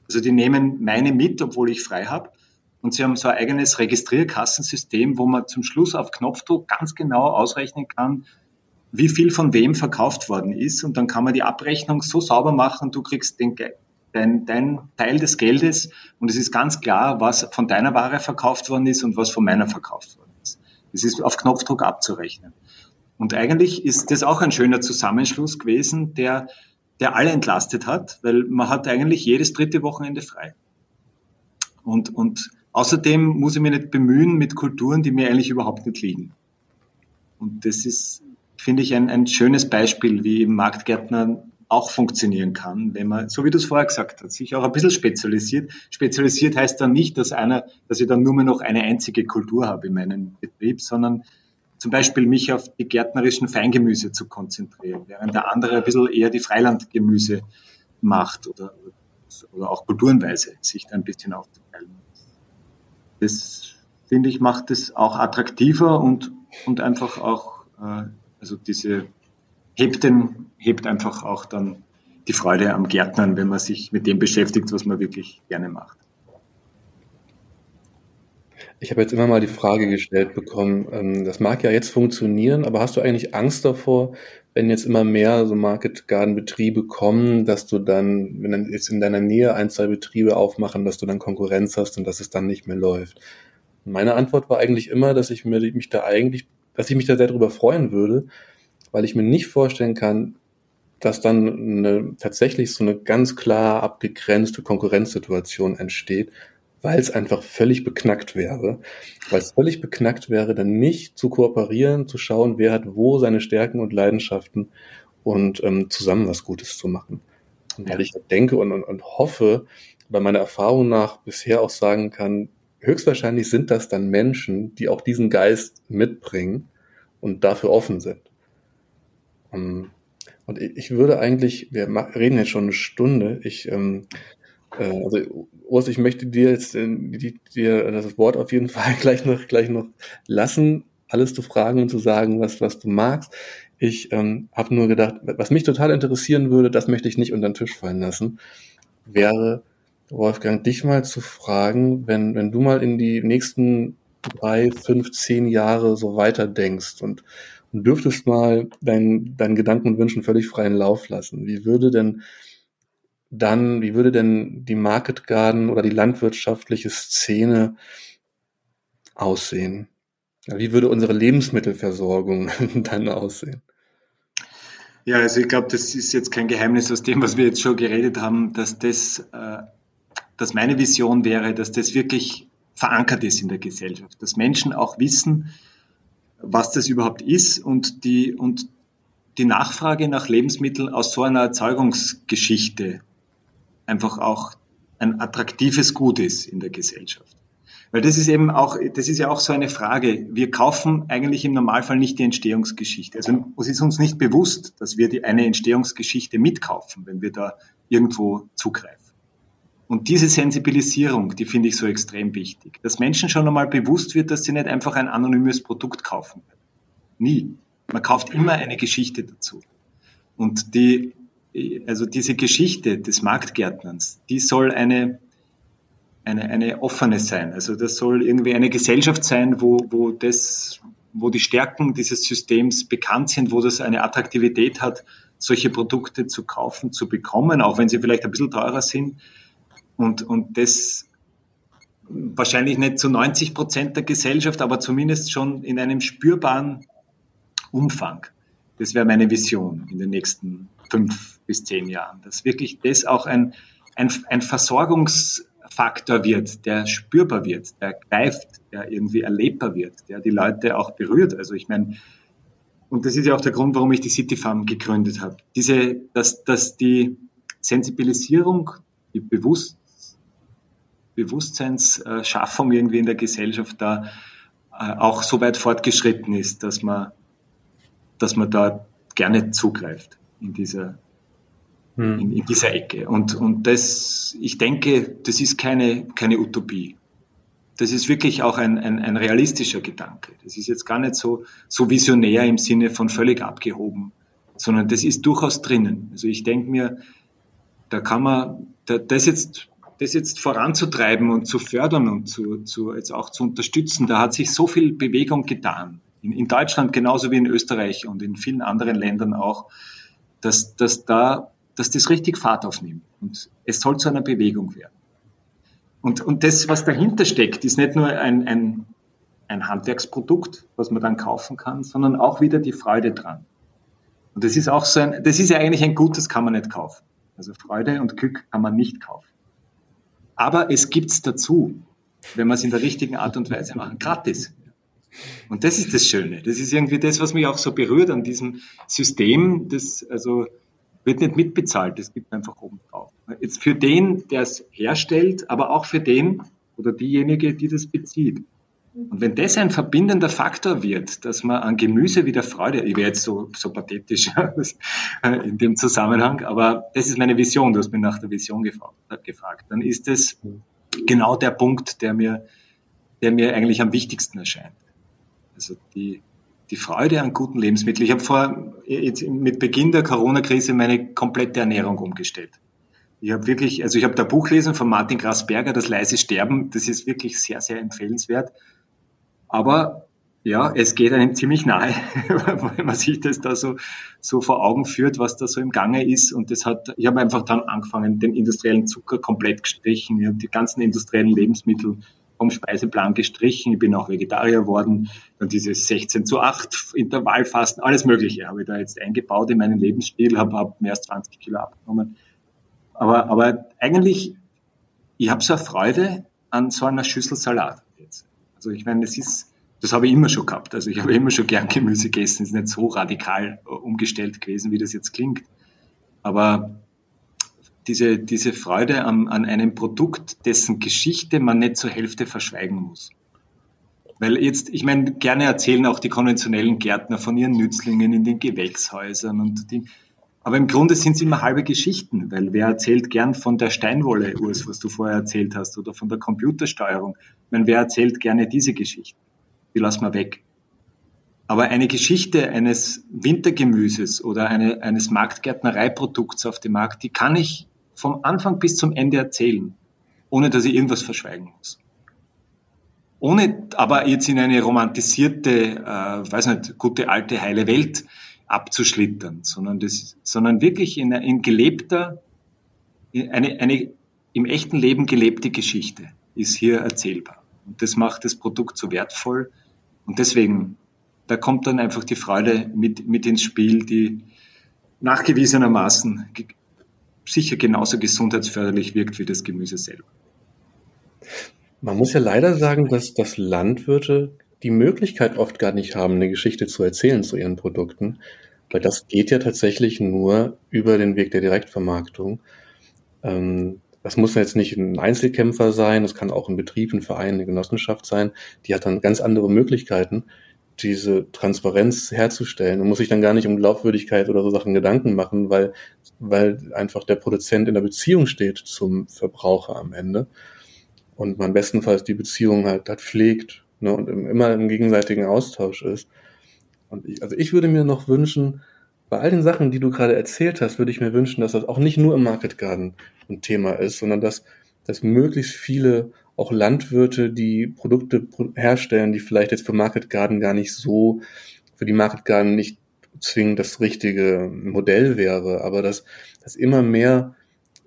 S3: Also die nehmen meine mit, obwohl ich frei habe und sie haben so ein eigenes Registrierkassensystem, wo man zum Schluss auf Knopfdruck ganz genau ausrechnen kann, wie viel von wem verkauft worden ist. Und dann kann man die Abrechnung so sauber machen, du kriegst den, dein, dein Teil des Geldes und es ist ganz klar, was von deiner Ware verkauft worden ist und was von meiner verkauft worden Das ist auf Knopfdruck abzurechnen. Und eigentlich ist das auch ein schöner Zusammenschluss gewesen, der, der alle entlastet hat, weil man hat eigentlich jedes dritte Wochenende frei. Und, und Außerdem muss ich mich nicht bemühen mit Kulturen, die mir eigentlich überhaupt nicht liegen. Und das ist, finde ich, ein, ein schönes Beispiel, wie Marktgärtner auch funktionieren kann, wenn man, so wie du es vorher gesagt hast, sich auch ein bisschen spezialisiert. Spezialisiert heißt dann nicht, dass einer, dass ich dann nur mehr noch eine einzige Kultur habe in meinem Betrieb, sondern zum Beispiel mich auf die gärtnerischen Feingemüse zu konzentrieren, während der andere ein bisschen eher die Freilandgemüse macht oder, oder auch kulturenweise sich da ein bisschen aufzuteilen das finde ich macht es auch attraktiver und, und einfach auch, äh, also diese hebt, den, hebt einfach auch dann die Freude am Gärtnern, wenn man sich mit dem beschäftigt, was man wirklich gerne macht.
S1: Ich habe jetzt immer mal die Frage gestellt bekommen, ähm, das mag ja jetzt funktionieren, aber hast du eigentlich Angst davor, wenn jetzt immer mehr so Market Garden Betriebe kommen, dass du dann, wenn dann jetzt in deiner Nähe ein, zwei Betriebe aufmachen, dass du dann Konkurrenz hast und dass es dann nicht mehr läuft? meine Antwort war eigentlich immer, dass ich mich da eigentlich, dass ich mich da sehr darüber freuen würde, weil ich mir nicht vorstellen kann, dass dann eine, tatsächlich so eine ganz klar abgegrenzte Konkurrenzsituation entsteht, weil es einfach völlig beknackt wäre. Weil es völlig beknackt wäre, dann nicht zu kooperieren, zu schauen, wer hat wo seine Stärken und Leidenschaften und ähm, zusammen was Gutes zu machen. Und weil ich denke und, und, und hoffe, bei meiner Erfahrung nach bisher auch sagen kann, höchstwahrscheinlich sind das dann Menschen, die auch diesen Geist mitbringen und dafür offen sind. Ähm, und ich würde eigentlich, wir reden jetzt schon eine Stunde, ich ähm, äh, also Urs, ich möchte dir jetzt äh, die, dir das Wort auf jeden Fall gleich noch gleich noch lassen, alles zu fragen und zu sagen, was was du magst. Ich ähm, habe nur gedacht, was mich total interessieren würde, das möchte ich nicht unter den Tisch fallen lassen, wäre Wolfgang dich mal zu fragen, wenn wenn du mal in die nächsten drei, fünf, zehn Jahre so weiter denkst und, und dürftest mal deinen deinen Gedanken und Wünschen völlig freien Lauf lassen. Wie würde denn dann, wie würde denn die Market Garden oder die landwirtschaftliche Szene aussehen? Wie würde unsere Lebensmittelversorgung dann aussehen?
S3: Ja, also ich glaube, das ist jetzt kein Geheimnis aus dem, was wir jetzt schon geredet haben, dass das, äh, dass meine Vision wäre, dass das wirklich verankert ist in der Gesellschaft, dass Menschen auch wissen, was das überhaupt ist und die, und die Nachfrage nach Lebensmitteln aus so einer Erzeugungsgeschichte einfach auch ein attraktives Gut ist in der Gesellschaft. Weil das ist eben auch, das ist ja auch so eine Frage. Wir kaufen eigentlich im Normalfall nicht die Entstehungsgeschichte. Also es ist uns nicht bewusst, dass wir die eine Entstehungsgeschichte mitkaufen, wenn wir da irgendwo zugreifen. Und diese Sensibilisierung, die finde ich so extrem wichtig. Dass Menschen schon einmal bewusst wird, dass sie nicht einfach ein anonymes Produkt kaufen. Nie. Man kauft immer eine Geschichte dazu. Und die, also diese Geschichte des Marktgärtnerns, die soll eine, eine, eine offene sein. Also das soll irgendwie eine Gesellschaft sein, wo, wo das, wo die Stärken dieses Systems bekannt sind, wo das eine Attraktivität hat, solche Produkte zu kaufen, zu bekommen, auch wenn sie vielleicht ein bisschen teurer sind und, und das wahrscheinlich nicht zu 90 Prozent der Gesellschaft, aber zumindest schon in einem spürbaren Umfang. Das wäre meine Vision in den nächsten fünf bis zehn Jahren, dass wirklich das auch ein, ein, ein Versorgungsfaktor wird, der spürbar wird, der greift, der irgendwie erlebbar wird, der die Leute auch berührt. Also ich meine, und das ist ja auch der Grund, warum ich die City Farm gegründet habe. Diese, dass, dass die Sensibilisierung, die Bewusst, Bewusstseinsschaffung irgendwie in der Gesellschaft da äh, auch so weit fortgeschritten ist, dass man, dass man da gerne zugreift in dieser, hm. in, in, dieser Ecke. Und, und das, ich denke, das ist keine, keine Utopie. Das ist wirklich auch ein, ein, ein realistischer Gedanke. Das ist jetzt gar nicht so, so visionär im Sinne von völlig abgehoben, sondern das ist durchaus drinnen. Also ich denke mir, da kann man, da, das jetzt das jetzt voranzutreiben und zu fördern und zu, zu, jetzt auch zu unterstützen, da hat sich so viel Bewegung getan. In, in Deutschland genauso wie in Österreich und in vielen anderen Ländern auch, dass, dass, da, dass das richtig Fahrt aufnimmt. Und es soll zu einer Bewegung werden. Und, und das, was dahinter steckt, ist nicht nur ein, ein, ein Handwerksprodukt, was man dann kaufen kann, sondern auch wieder die Freude dran. Und das ist auch so ein, das ist ja eigentlich ein Gut, das kann man nicht kaufen. Also Freude und Glück kann man nicht kaufen. Aber es gibt's dazu, wenn man es in der richtigen Art und Weise macht, gratis. Und das ist das Schöne. Das ist irgendwie das, was mich auch so berührt an diesem System. Das also wird nicht mitbezahlt, das gibt einfach oben drauf. Jetzt für den, der es herstellt, aber auch für den oder diejenige, die das bezieht. Und wenn das ein verbindender Faktor wird, dass man an Gemüse wieder Freude, ich wäre jetzt so, so pathetisch in dem Zusammenhang, aber das ist meine Vision, du hast mich nach der Vision gefragt, dann ist es genau der Punkt, der mir, der mir eigentlich am wichtigsten erscheint. Also die, die Freude an guten Lebensmitteln. Ich habe vor, jetzt mit Beginn der Corona-Krise meine komplette Ernährung umgestellt. Ich habe wirklich, also ich habe da Buch lesen von Martin Grasberger, Das leise Sterben. Das ist wirklich sehr, sehr empfehlenswert. Aber ja, es geht einem ziemlich nahe, wenn man sich das da so, so vor Augen führt, was da so im Gange ist. Und das hat, ich habe einfach dann angefangen, den industriellen Zucker komplett gestrichen. Ich habe die ganzen industriellen Lebensmittel vom Speiseplan gestrichen. Ich bin auch Vegetarier geworden. Dann dieses 16 zu 8 Intervallfasten, alles Mögliche habe ich da jetzt eingebaut in meinen Lebensstil, habe hab mehr als 20 Kilo abgenommen. Aber, aber eigentlich, ich habe so eine Freude an so einer Schüssel Salat. Also ich meine, es ist, das habe ich immer schon gehabt. Also ich habe immer schon gern Gemüse gegessen. Es ist nicht so radikal äh, umgestellt gewesen, wie das jetzt klingt. Aber diese, diese Freude an, an einem Produkt, dessen Geschichte man nicht zur Hälfte verschweigen muss. Weil jetzt, ich meine, gerne erzählen auch die konventionellen Gärtner von ihren Nützlingen in den Gewächshäusern und die, aber im Grunde sind es immer halbe Geschichten, weil wer erzählt gern von der Steinwolle, Urs, was du vorher erzählt hast, oder von der Computersteuerung? Ich meine, wer erzählt gerne diese Geschichten? Die lassen wir weg. Aber eine Geschichte eines Wintergemüses oder eine, eines Marktgärtnereiprodukts auf dem Markt, die kann ich vom Anfang bis zum Ende erzählen, ohne dass ich irgendwas verschweigen muss. Ohne aber jetzt in eine romantisierte, äh, weiß nicht, gute alte heile Welt abzuschlittern, sondern, das, sondern wirklich in, in gelebter eine, eine im echten Leben gelebte Geschichte ist hier erzählbar. Und das macht das Produkt so wertvoll. Und deswegen, da kommt dann einfach die Freude mit, mit ins Spiel, die nachgewiesenermaßen sicher genauso gesundheitsförderlich wirkt wie das Gemüse selber.
S1: Man muss ja leider sagen, dass, dass Landwirte die Möglichkeit oft gar nicht haben, eine Geschichte zu erzählen zu ihren Produkten, weil das geht ja tatsächlich nur über den Weg der Direktvermarktung. Ähm, das muss jetzt nicht ein Einzelkämpfer sein, das kann auch ein Betrieb, ein Verein, eine Genossenschaft sein. Die hat dann ganz andere Möglichkeiten, diese Transparenz herzustellen und muss sich dann gar nicht um Glaubwürdigkeit oder so Sachen Gedanken machen, weil, weil einfach der Produzent in der Beziehung steht zum Verbraucher am Ende und man bestenfalls die Beziehung halt, halt pflegt ne, und immer im gegenseitigen Austausch ist. Und ich, also ich würde mir noch wünschen, bei all den Sachen, die du gerade erzählt hast, würde ich mir wünschen, dass das auch nicht nur im Market Garden ein Thema ist, sondern dass, dass möglichst viele auch Landwirte, die Produkte herstellen, die vielleicht jetzt für Market Garden gar nicht so, für die Market Garden nicht zwingend das richtige Modell wäre, aber dass, dass immer mehr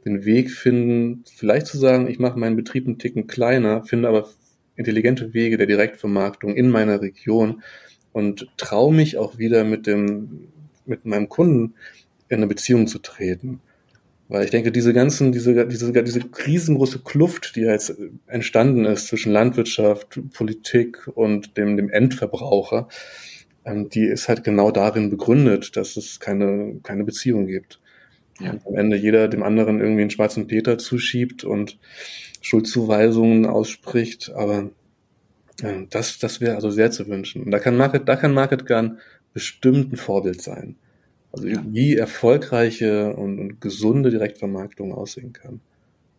S1: den Weg finden, vielleicht zu sagen, ich mache meinen Betrieb einen Ticken kleiner, finde aber intelligente Wege der Direktvermarktung in meiner Region und traue mich auch wieder mit dem, mit meinem Kunden in eine Beziehung zu treten. Weil ich denke, diese ganzen, diese, diese, diese riesengroße Kluft, die jetzt entstanden ist zwischen Landwirtschaft, Politik und dem, dem Endverbraucher, ähm, die ist halt genau darin begründet, dass es keine, keine Beziehung gibt. Ja. Und am Ende jeder dem anderen irgendwie einen schwarzen Peter zuschiebt und Schuldzuweisungen ausspricht, aber das, das wäre also sehr zu wünschen. Und da kann Market, da kann Market Gun bestimmt ein Vorbild sein. Also ja. wie erfolgreiche und, und gesunde Direktvermarktung aussehen kann.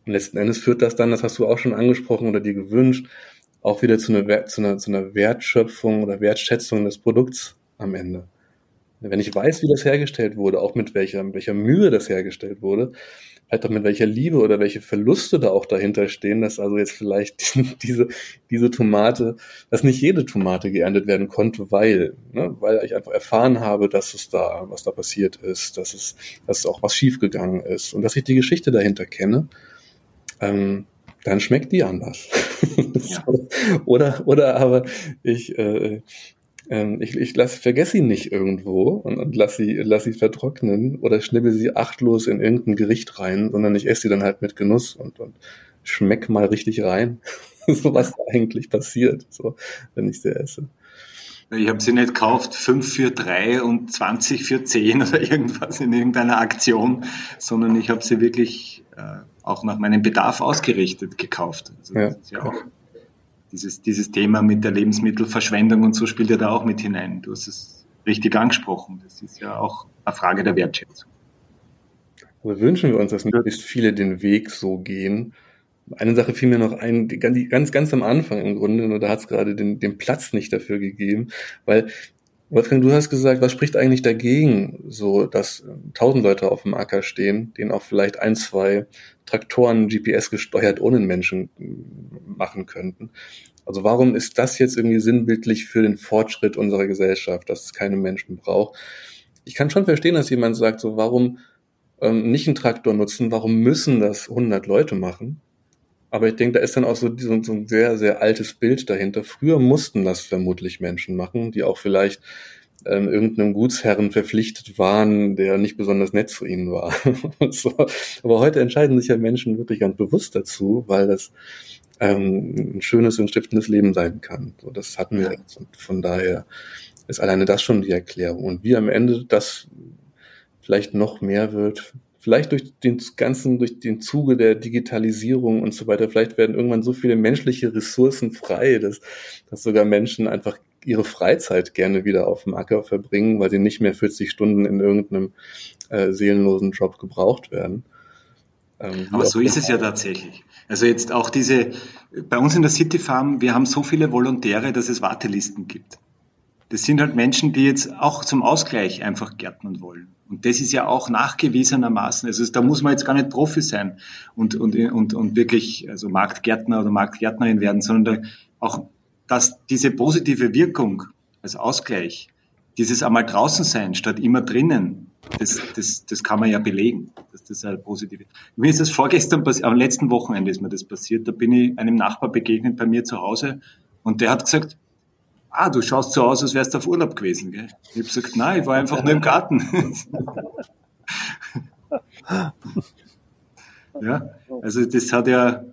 S1: Und letzten Endes führt das dann, das hast du auch schon angesprochen oder dir gewünscht, auch wieder zu einer, zu einer, zu einer Wertschöpfung oder Wertschätzung des Produkts am Ende. Wenn ich weiß, wie das hergestellt wurde, auch mit welcher, mit welcher Mühe das hergestellt wurde, halt auch mit welcher Liebe oder welche Verluste da auch dahinter stehen, dass also jetzt vielleicht diese, diese Tomate, dass nicht jede Tomate geerntet werden konnte, weil, ne, weil ich einfach erfahren habe, dass es da, was da passiert ist, dass es, dass auch was schiefgegangen ist und dass ich die Geschichte dahinter kenne, ähm, dann schmeckt die anders. Ja. oder, oder aber ich, äh, ähm, ich, ich lass, vergesse sie nicht irgendwo und, und lass sie, lass sie vertrocknen oder schnibbel sie achtlos in irgendein Gericht rein, sondern ich esse sie dann halt mit Genuss und, und schmeck mal richtig rein, so was da eigentlich passiert, so, wenn ich sie esse.
S3: Ich habe sie nicht gekauft, 5 für 3 und 20 für 10 oder irgendwas in irgendeiner Aktion, sondern ich habe sie wirklich äh, auch nach meinem Bedarf ausgerichtet gekauft. Also ja. Das ist ja auch dieses, dieses Thema mit der Lebensmittelverschwendung und so spielt ja da auch mit hinein. Du hast es richtig angesprochen. Das ist ja auch eine Frage der Wertschätzung.
S1: Aber wünschen wir uns, dass möglichst viele den Weg so gehen. Eine Sache fiel mir noch ein, die, ganz, ganz am Anfang im Grunde, nur da hat es gerade den, den Platz nicht dafür gegeben, weil Wolfgang, du hast gesagt, was spricht eigentlich dagegen, so dass tausend Leute auf dem Acker stehen, denen auch vielleicht ein, zwei Traktoren GPS gesteuert ohne Menschen machen könnten. Also warum ist das jetzt irgendwie sinnbildlich für den Fortschritt unserer Gesellschaft, dass es keine Menschen braucht? Ich kann schon verstehen, dass jemand sagt, so warum ähm, nicht einen Traktor nutzen, warum müssen das 100 Leute machen? Aber ich denke, da ist dann auch so, so, so ein sehr, sehr altes Bild dahinter. Früher mussten das vermutlich Menschen machen, die auch vielleicht ähm, irgendeinem Gutsherren verpflichtet waren, der nicht besonders nett zu ihnen war. so. Aber heute entscheiden sich ja Menschen wirklich ganz bewusst dazu, weil das ähm, ein schönes und stiftendes Leben sein kann. So, das hatten wir jetzt. Und von daher ist alleine das schon die Erklärung. Und wie am Ende das vielleicht noch mehr wird, vielleicht durch den ganzen, durch den Zuge der Digitalisierung und so weiter, vielleicht werden irgendwann so viele menschliche Ressourcen frei, dass, dass sogar Menschen einfach ihre Freizeit gerne wieder auf dem Acker verbringen, weil sie nicht mehr 40 Stunden in irgendeinem äh, seelenlosen Job gebraucht werden.
S3: Ähm, Aber so ist es ja tatsächlich. Also jetzt auch diese, bei uns in der City Farm, wir haben so viele Volontäre, dass es Wartelisten gibt. Das sind halt Menschen, die jetzt auch zum Ausgleich einfach gärtnern wollen. Und das ist ja auch nachgewiesenermaßen, also da muss man jetzt gar nicht Profi sein und, und, und, und wirklich also Marktgärtner oder Marktgärtnerin werden, sondern auch dass diese positive Wirkung als Ausgleich, dieses einmal draußen sein statt immer drinnen, das, das, das kann man ja belegen, dass das halt positiv ist. Mir ist das vorgestern passiert, am letzten Wochenende ist mir das passiert. Da bin ich einem Nachbar begegnet bei mir zu Hause und der hat gesagt, ah, du schaust so aus, als wärst du auf Urlaub gewesen. Gell? Ich habe gesagt, nein, ich war einfach nur im Garten. ja, also das hat ja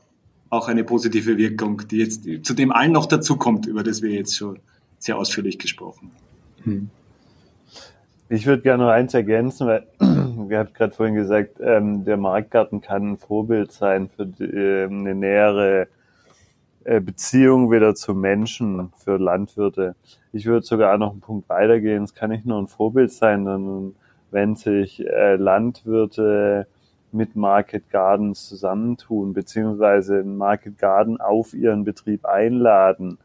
S3: auch eine positive Wirkung, die jetzt zu dem allen noch dazukommt, über das wir jetzt schon sehr ausführlich gesprochen haben. Hm.
S2: Ich würde gerne noch eins ergänzen, weil wir haben gerade vorhin gesagt, ähm, der Marktgarten kann ein Vorbild sein für die, äh, eine nähere äh, Beziehung wieder zu Menschen, für Landwirte. Ich würde sogar noch einen Punkt weitergehen. Es kann nicht nur ein Vorbild sein, sondern wenn sich äh, Landwirte mit Market Gardens zusammentun, beziehungsweise ein Market Garden auf ihren Betrieb einladen,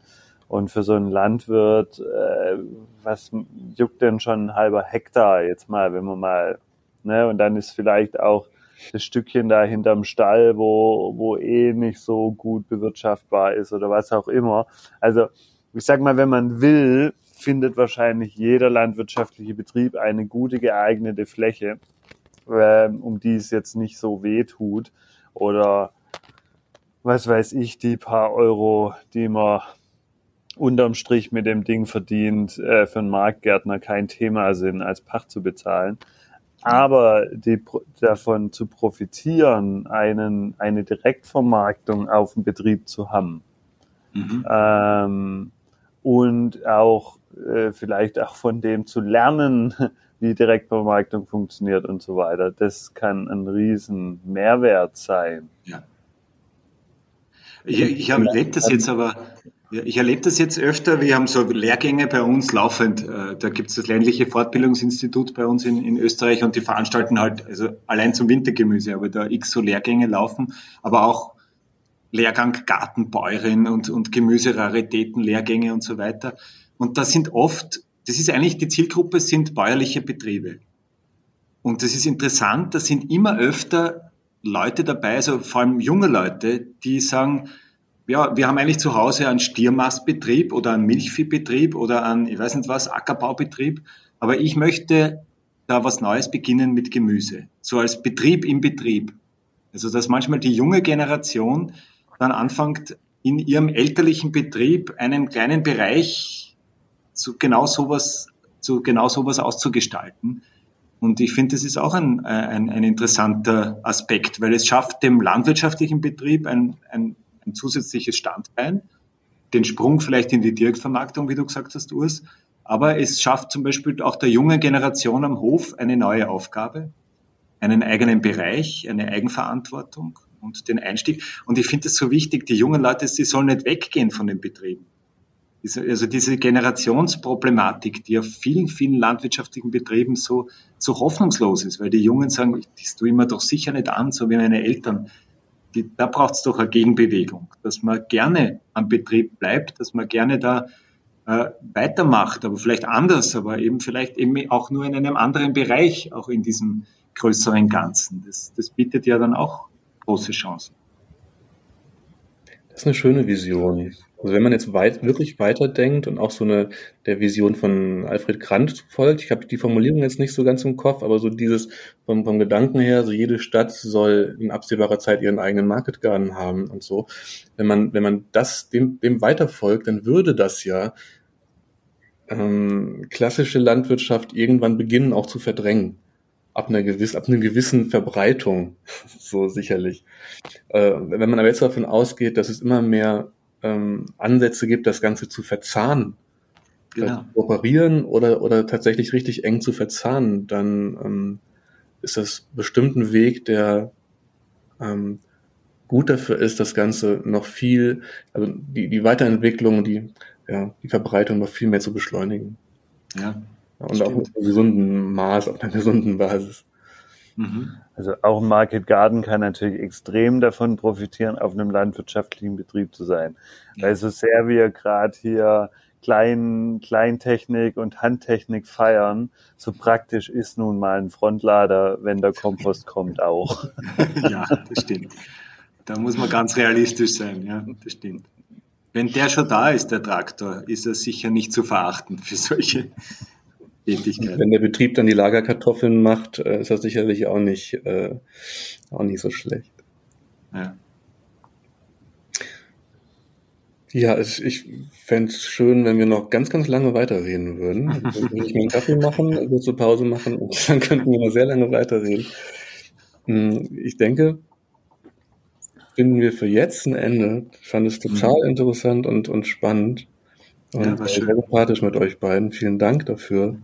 S2: und für so einen Landwirt, äh, was juckt denn schon ein halber Hektar jetzt mal, wenn man mal, ne, und dann ist vielleicht auch das Stückchen da hinterm Stall, wo, wo eh nicht so gut bewirtschaftbar ist oder was auch immer. Also, ich sag mal, wenn man will, findet wahrscheinlich jeder landwirtschaftliche Betrieb eine gute geeignete Fläche, äh, um die es jetzt nicht so weh tut oder was weiß ich, die paar Euro, die man unterm Strich mit dem Ding verdient, äh, für einen Marktgärtner kein Thema sind, als Pacht zu bezahlen. Aber die, davon zu profitieren, einen, eine Direktvermarktung auf dem Betrieb zu haben mhm. ähm, und auch äh, vielleicht auch von dem zu lernen, wie Direktvermarktung funktioniert und so weiter, das kann ein riesen Mehrwert sein. Ja.
S3: Ich, ich habe das jetzt aber ja, ich erlebe das jetzt öfter. Wir haben so Lehrgänge bei uns laufend. Äh, da gibt es das ländliche Fortbildungsinstitut bei uns in, in, Österreich und die veranstalten halt, also allein zum Wintergemüse, aber da x so Lehrgänge laufen, aber auch Lehrgang Gartenbäuerin und, und Gemüseraritäten, Lehrgänge und so weiter. Und das sind oft, das ist eigentlich die Zielgruppe, sind bäuerliche Betriebe. Und das ist interessant, da sind immer öfter Leute dabei, also vor allem junge Leute, die sagen, ja, wir haben eigentlich zu Hause einen Stiermastbetrieb oder einen Milchviehbetrieb oder einen, ich weiß nicht was, Ackerbaubetrieb. Aber ich möchte da was Neues beginnen mit Gemüse. So als Betrieb im Betrieb. Also, dass manchmal die junge Generation dann anfängt, in ihrem elterlichen Betrieb einen kleinen Bereich zu genau sowas, zu genau sowas auszugestalten. Und ich finde, das ist auch ein, ein, ein interessanter Aspekt, weil es schafft dem landwirtschaftlichen Betrieb ein, ein ein zusätzliches Standbein, den Sprung vielleicht in die Direktvermarktung, wie du gesagt hast, Urs. Aber es schafft zum Beispiel auch der jungen Generation am Hof eine neue Aufgabe, einen eigenen Bereich, eine Eigenverantwortung und den Einstieg. Und ich finde es so wichtig, die jungen Leute, sie sollen nicht weggehen von den Betrieben. Also diese Generationsproblematik, die auf vielen, vielen landwirtschaftlichen Betrieben so, so hoffnungslos ist, weil die Jungen sagen, das tue ich mir doch sicher nicht an, so wie meine Eltern die, da braucht es doch eine Gegenbewegung, dass man gerne am Betrieb bleibt, dass man gerne da äh, weitermacht, aber vielleicht anders, aber eben vielleicht eben auch nur in einem anderen Bereich, auch in diesem größeren Ganzen. Das, das bietet ja dann auch große Chancen.
S1: Das ist eine schöne Vision. Also wenn man jetzt weit, wirklich weiterdenkt und auch so eine der Vision von Alfred Grant folgt, ich habe die Formulierung jetzt nicht so ganz im Kopf, aber so dieses vom, vom Gedanken her, so jede Stadt soll in absehbarer Zeit ihren eigenen Market Garden haben und so. Wenn man, wenn man das dem, dem weiterfolgt, dann würde das ja ähm, klassische Landwirtschaft irgendwann beginnen auch zu verdrängen. Ab einer, gewiss, ab einer gewissen Verbreitung, so sicherlich. Äh, wenn man aber jetzt davon ausgeht, dass es immer mehr ähm, Ansätze gibt, das Ganze zu verzahnen, genau. zu kooperieren oder, oder tatsächlich richtig eng zu verzahnen, dann ähm, ist das bestimmt ein Weg, der ähm, gut dafür ist, das Ganze noch viel, also die, die Weiterentwicklung, die, ja, die Verbreitung noch viel mehr zu beschleunigen. Ja. Und stimmt. auch mit einem gesunden Maß, auf einer gesunden Basis.
S2: Mhm. Also auch ein Market Garden kann natürlich extrem davon profitieren, auf einem landwirtschaftlichen Betrieb zu sein. Weil so sehr wir gerade hier Klein, Kleintechnik und Handtechnik feiern, so praktisch ist nun mal ein Frontlader, wenn der Kompost kommt, auch.
S3: ja, das stimmt. Da muss man ganz realistisch sein, ja, das stimmt. Wenn der schon da ist, der Traktor, ist er sicher nicht zu verachten für solche
S1: Tätigkeit. Wenn der Betrieb dann die Lagerkartoffeln macht, äh, ist das sicherlich auch nicht, äh, auch nicht so schlecht. Ja. Ja, ich, ich fände es schön, wenn wir noch ganz, ganz lange weiterreden würden. Dann würde ich mir einen Kaffee machen, kurze Pause machen und dann könnten wir noch sehr lange weiterreden. Hm, ich denke, finden wir für jetzt ein Ende. Ich fand es total mhm. interessant und, und spannend. Und ja, sehr sympathisch mit euch beiden. Vielen Dank dafür.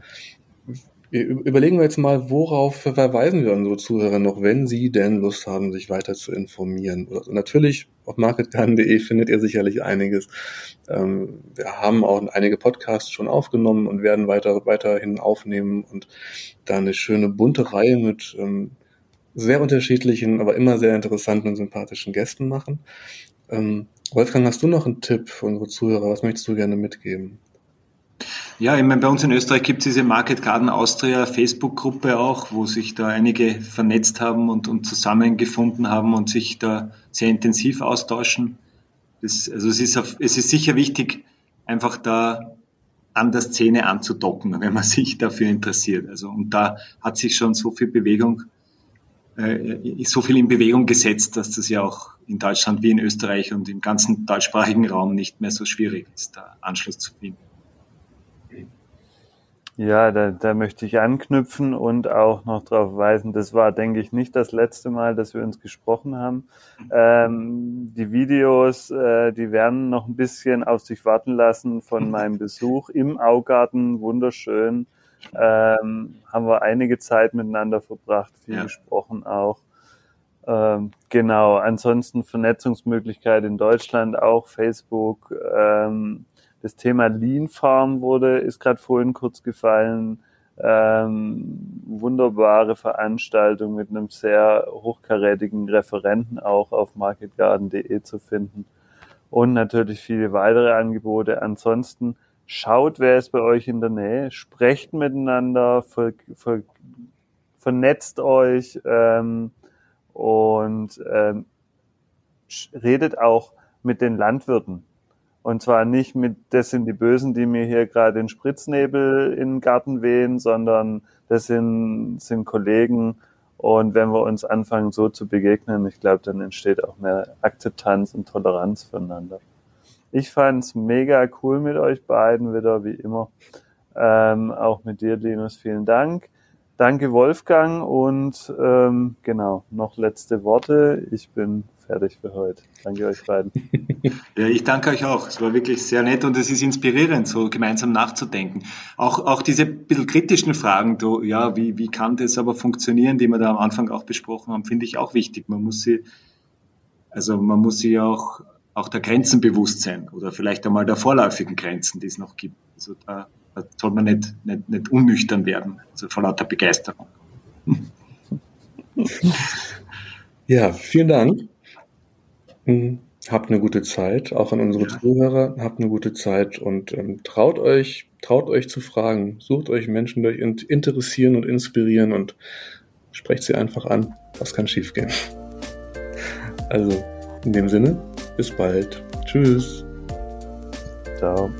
S1: Überlegen wir jetzt mal, worauf verweisen wir unsere Zuhörer noch, wenn sie denn Lust haben, sich weiter zu informieren. Also natürlich auf marketgarden.de findet ihr sicherlich einiges. Ähm, wir haben auch einige Podcasts schon aufgenommen und werden weiter, weiterhin aufnehmen und da eine schöne bunte Reihe mit ähm, sehr unterschiedlichen, aber immer sehr interessanten und sympathischen Gästen machen. Ähm, Wolfgang, hast du noch einen Tipp für unsere Zuhörer? Was möchtest du gerne mitgeben?
S3: Ja, ich meine, bei uns in Österreich gibt es diese Market Garden Austria Facebook-Gruppe auch, wo sich da einige vernetzt haben und, und zusammengefunden haben und sich da sehr intensiv austauschen. Das, also es ist, auf, es ist sicher wichtig, einfach da an der Szene anzudocken, wenn man sich dafür interessiert. Also und da hat sich schon so viel Bewegung, äh, so viel in Bewegung gesetzt, dass das ja auch in Deutschland wie in Österreich und im ganzen deutschsprachigen Raum nicht mehr so schwierig ist, da Anschluss zu finden.
S2: Ja, da, da möchte ich anknüpfen und auch noch darauf weisen, das war, denke ich, nicht das letzte Mal, dass wir uns gesprochen haben. Ähm, die Videos, äh, die werden noch ein bisschen auf sich warten lassen von meinem Besuch im Augarten, wunderschön. Ähm, haben wir einige Zeit miteinander verbracht, viel ja. gesprochen auch. Ähm, genau, ansonsten Vernetzungsmöglichkeit in Deutschland auch, Facebook, ähm, das Thema Lean Farm wurde, ist gerade vorhin kurz gefallen. Ähm, wunderbare Veranstaltung mit einem sehr hochkarätigen Referenten auch auf marketgarden.de zu finden. Und natürlich viele weitere Angebote. Ansonsten schaut, wer ist bei euch in der Nähe, sprecht miteinander, ver, ver, vernetzt euch ähm, und ähm, redet auch mit den Landwirten. Und zwar nicht mit, das sind die Bösen, die mir hier gerade den Spritznebel in den Garten wehen, sondern das sind, sind Kollegen. Und wenn wir uns anfangen, so zu begegnen, ich glaube, dann entsteht auch mehr Akzeptanz und Toleranz füreinander. Ich fand's mega cool mit euch beiden wieder, wie immer. Ähm, auch mit dir, Linus, vielen Dank. Danke, Wolfgang. Und ähm, genau, noch letzte Worte. Ich bin fertig für heute. Danke euch beiden.
S3: Ja, ich danke euch auch. Es war wirklich sehr nett und es ist inspirierend, so gemeinsam nachzudenken. Auch, auch diese bisschen kritischen Fragen, du, ja, wie, wie kann das aber funktionieren, die wir da am Anfang auch besprochen haben, finde ich auch wichtig. Man muss sie, also man muss sie auch, auch der Grenzen bewusst sein oder vielleicht einmal der vorläufigen Grenzen, die es noch gibt. Also da, da soll man nicht, nicht, nicht unnüchtern werden, also vor lauter Begeisterung.
S1: Ja, vielen Dank. Mhm. Habt eine gute Zeit, auch an unsere ja. Zuhörer, habt eine gute Zeit und ähm, traut euch, traut euch zu fragen, sucht euch Menschen, die euch interessieren und inspirieren und sprecht sie einfach an. Was kann schiefgehen? Also, in dem Sinne, bis bald. Tschüss.
S2: Ciao.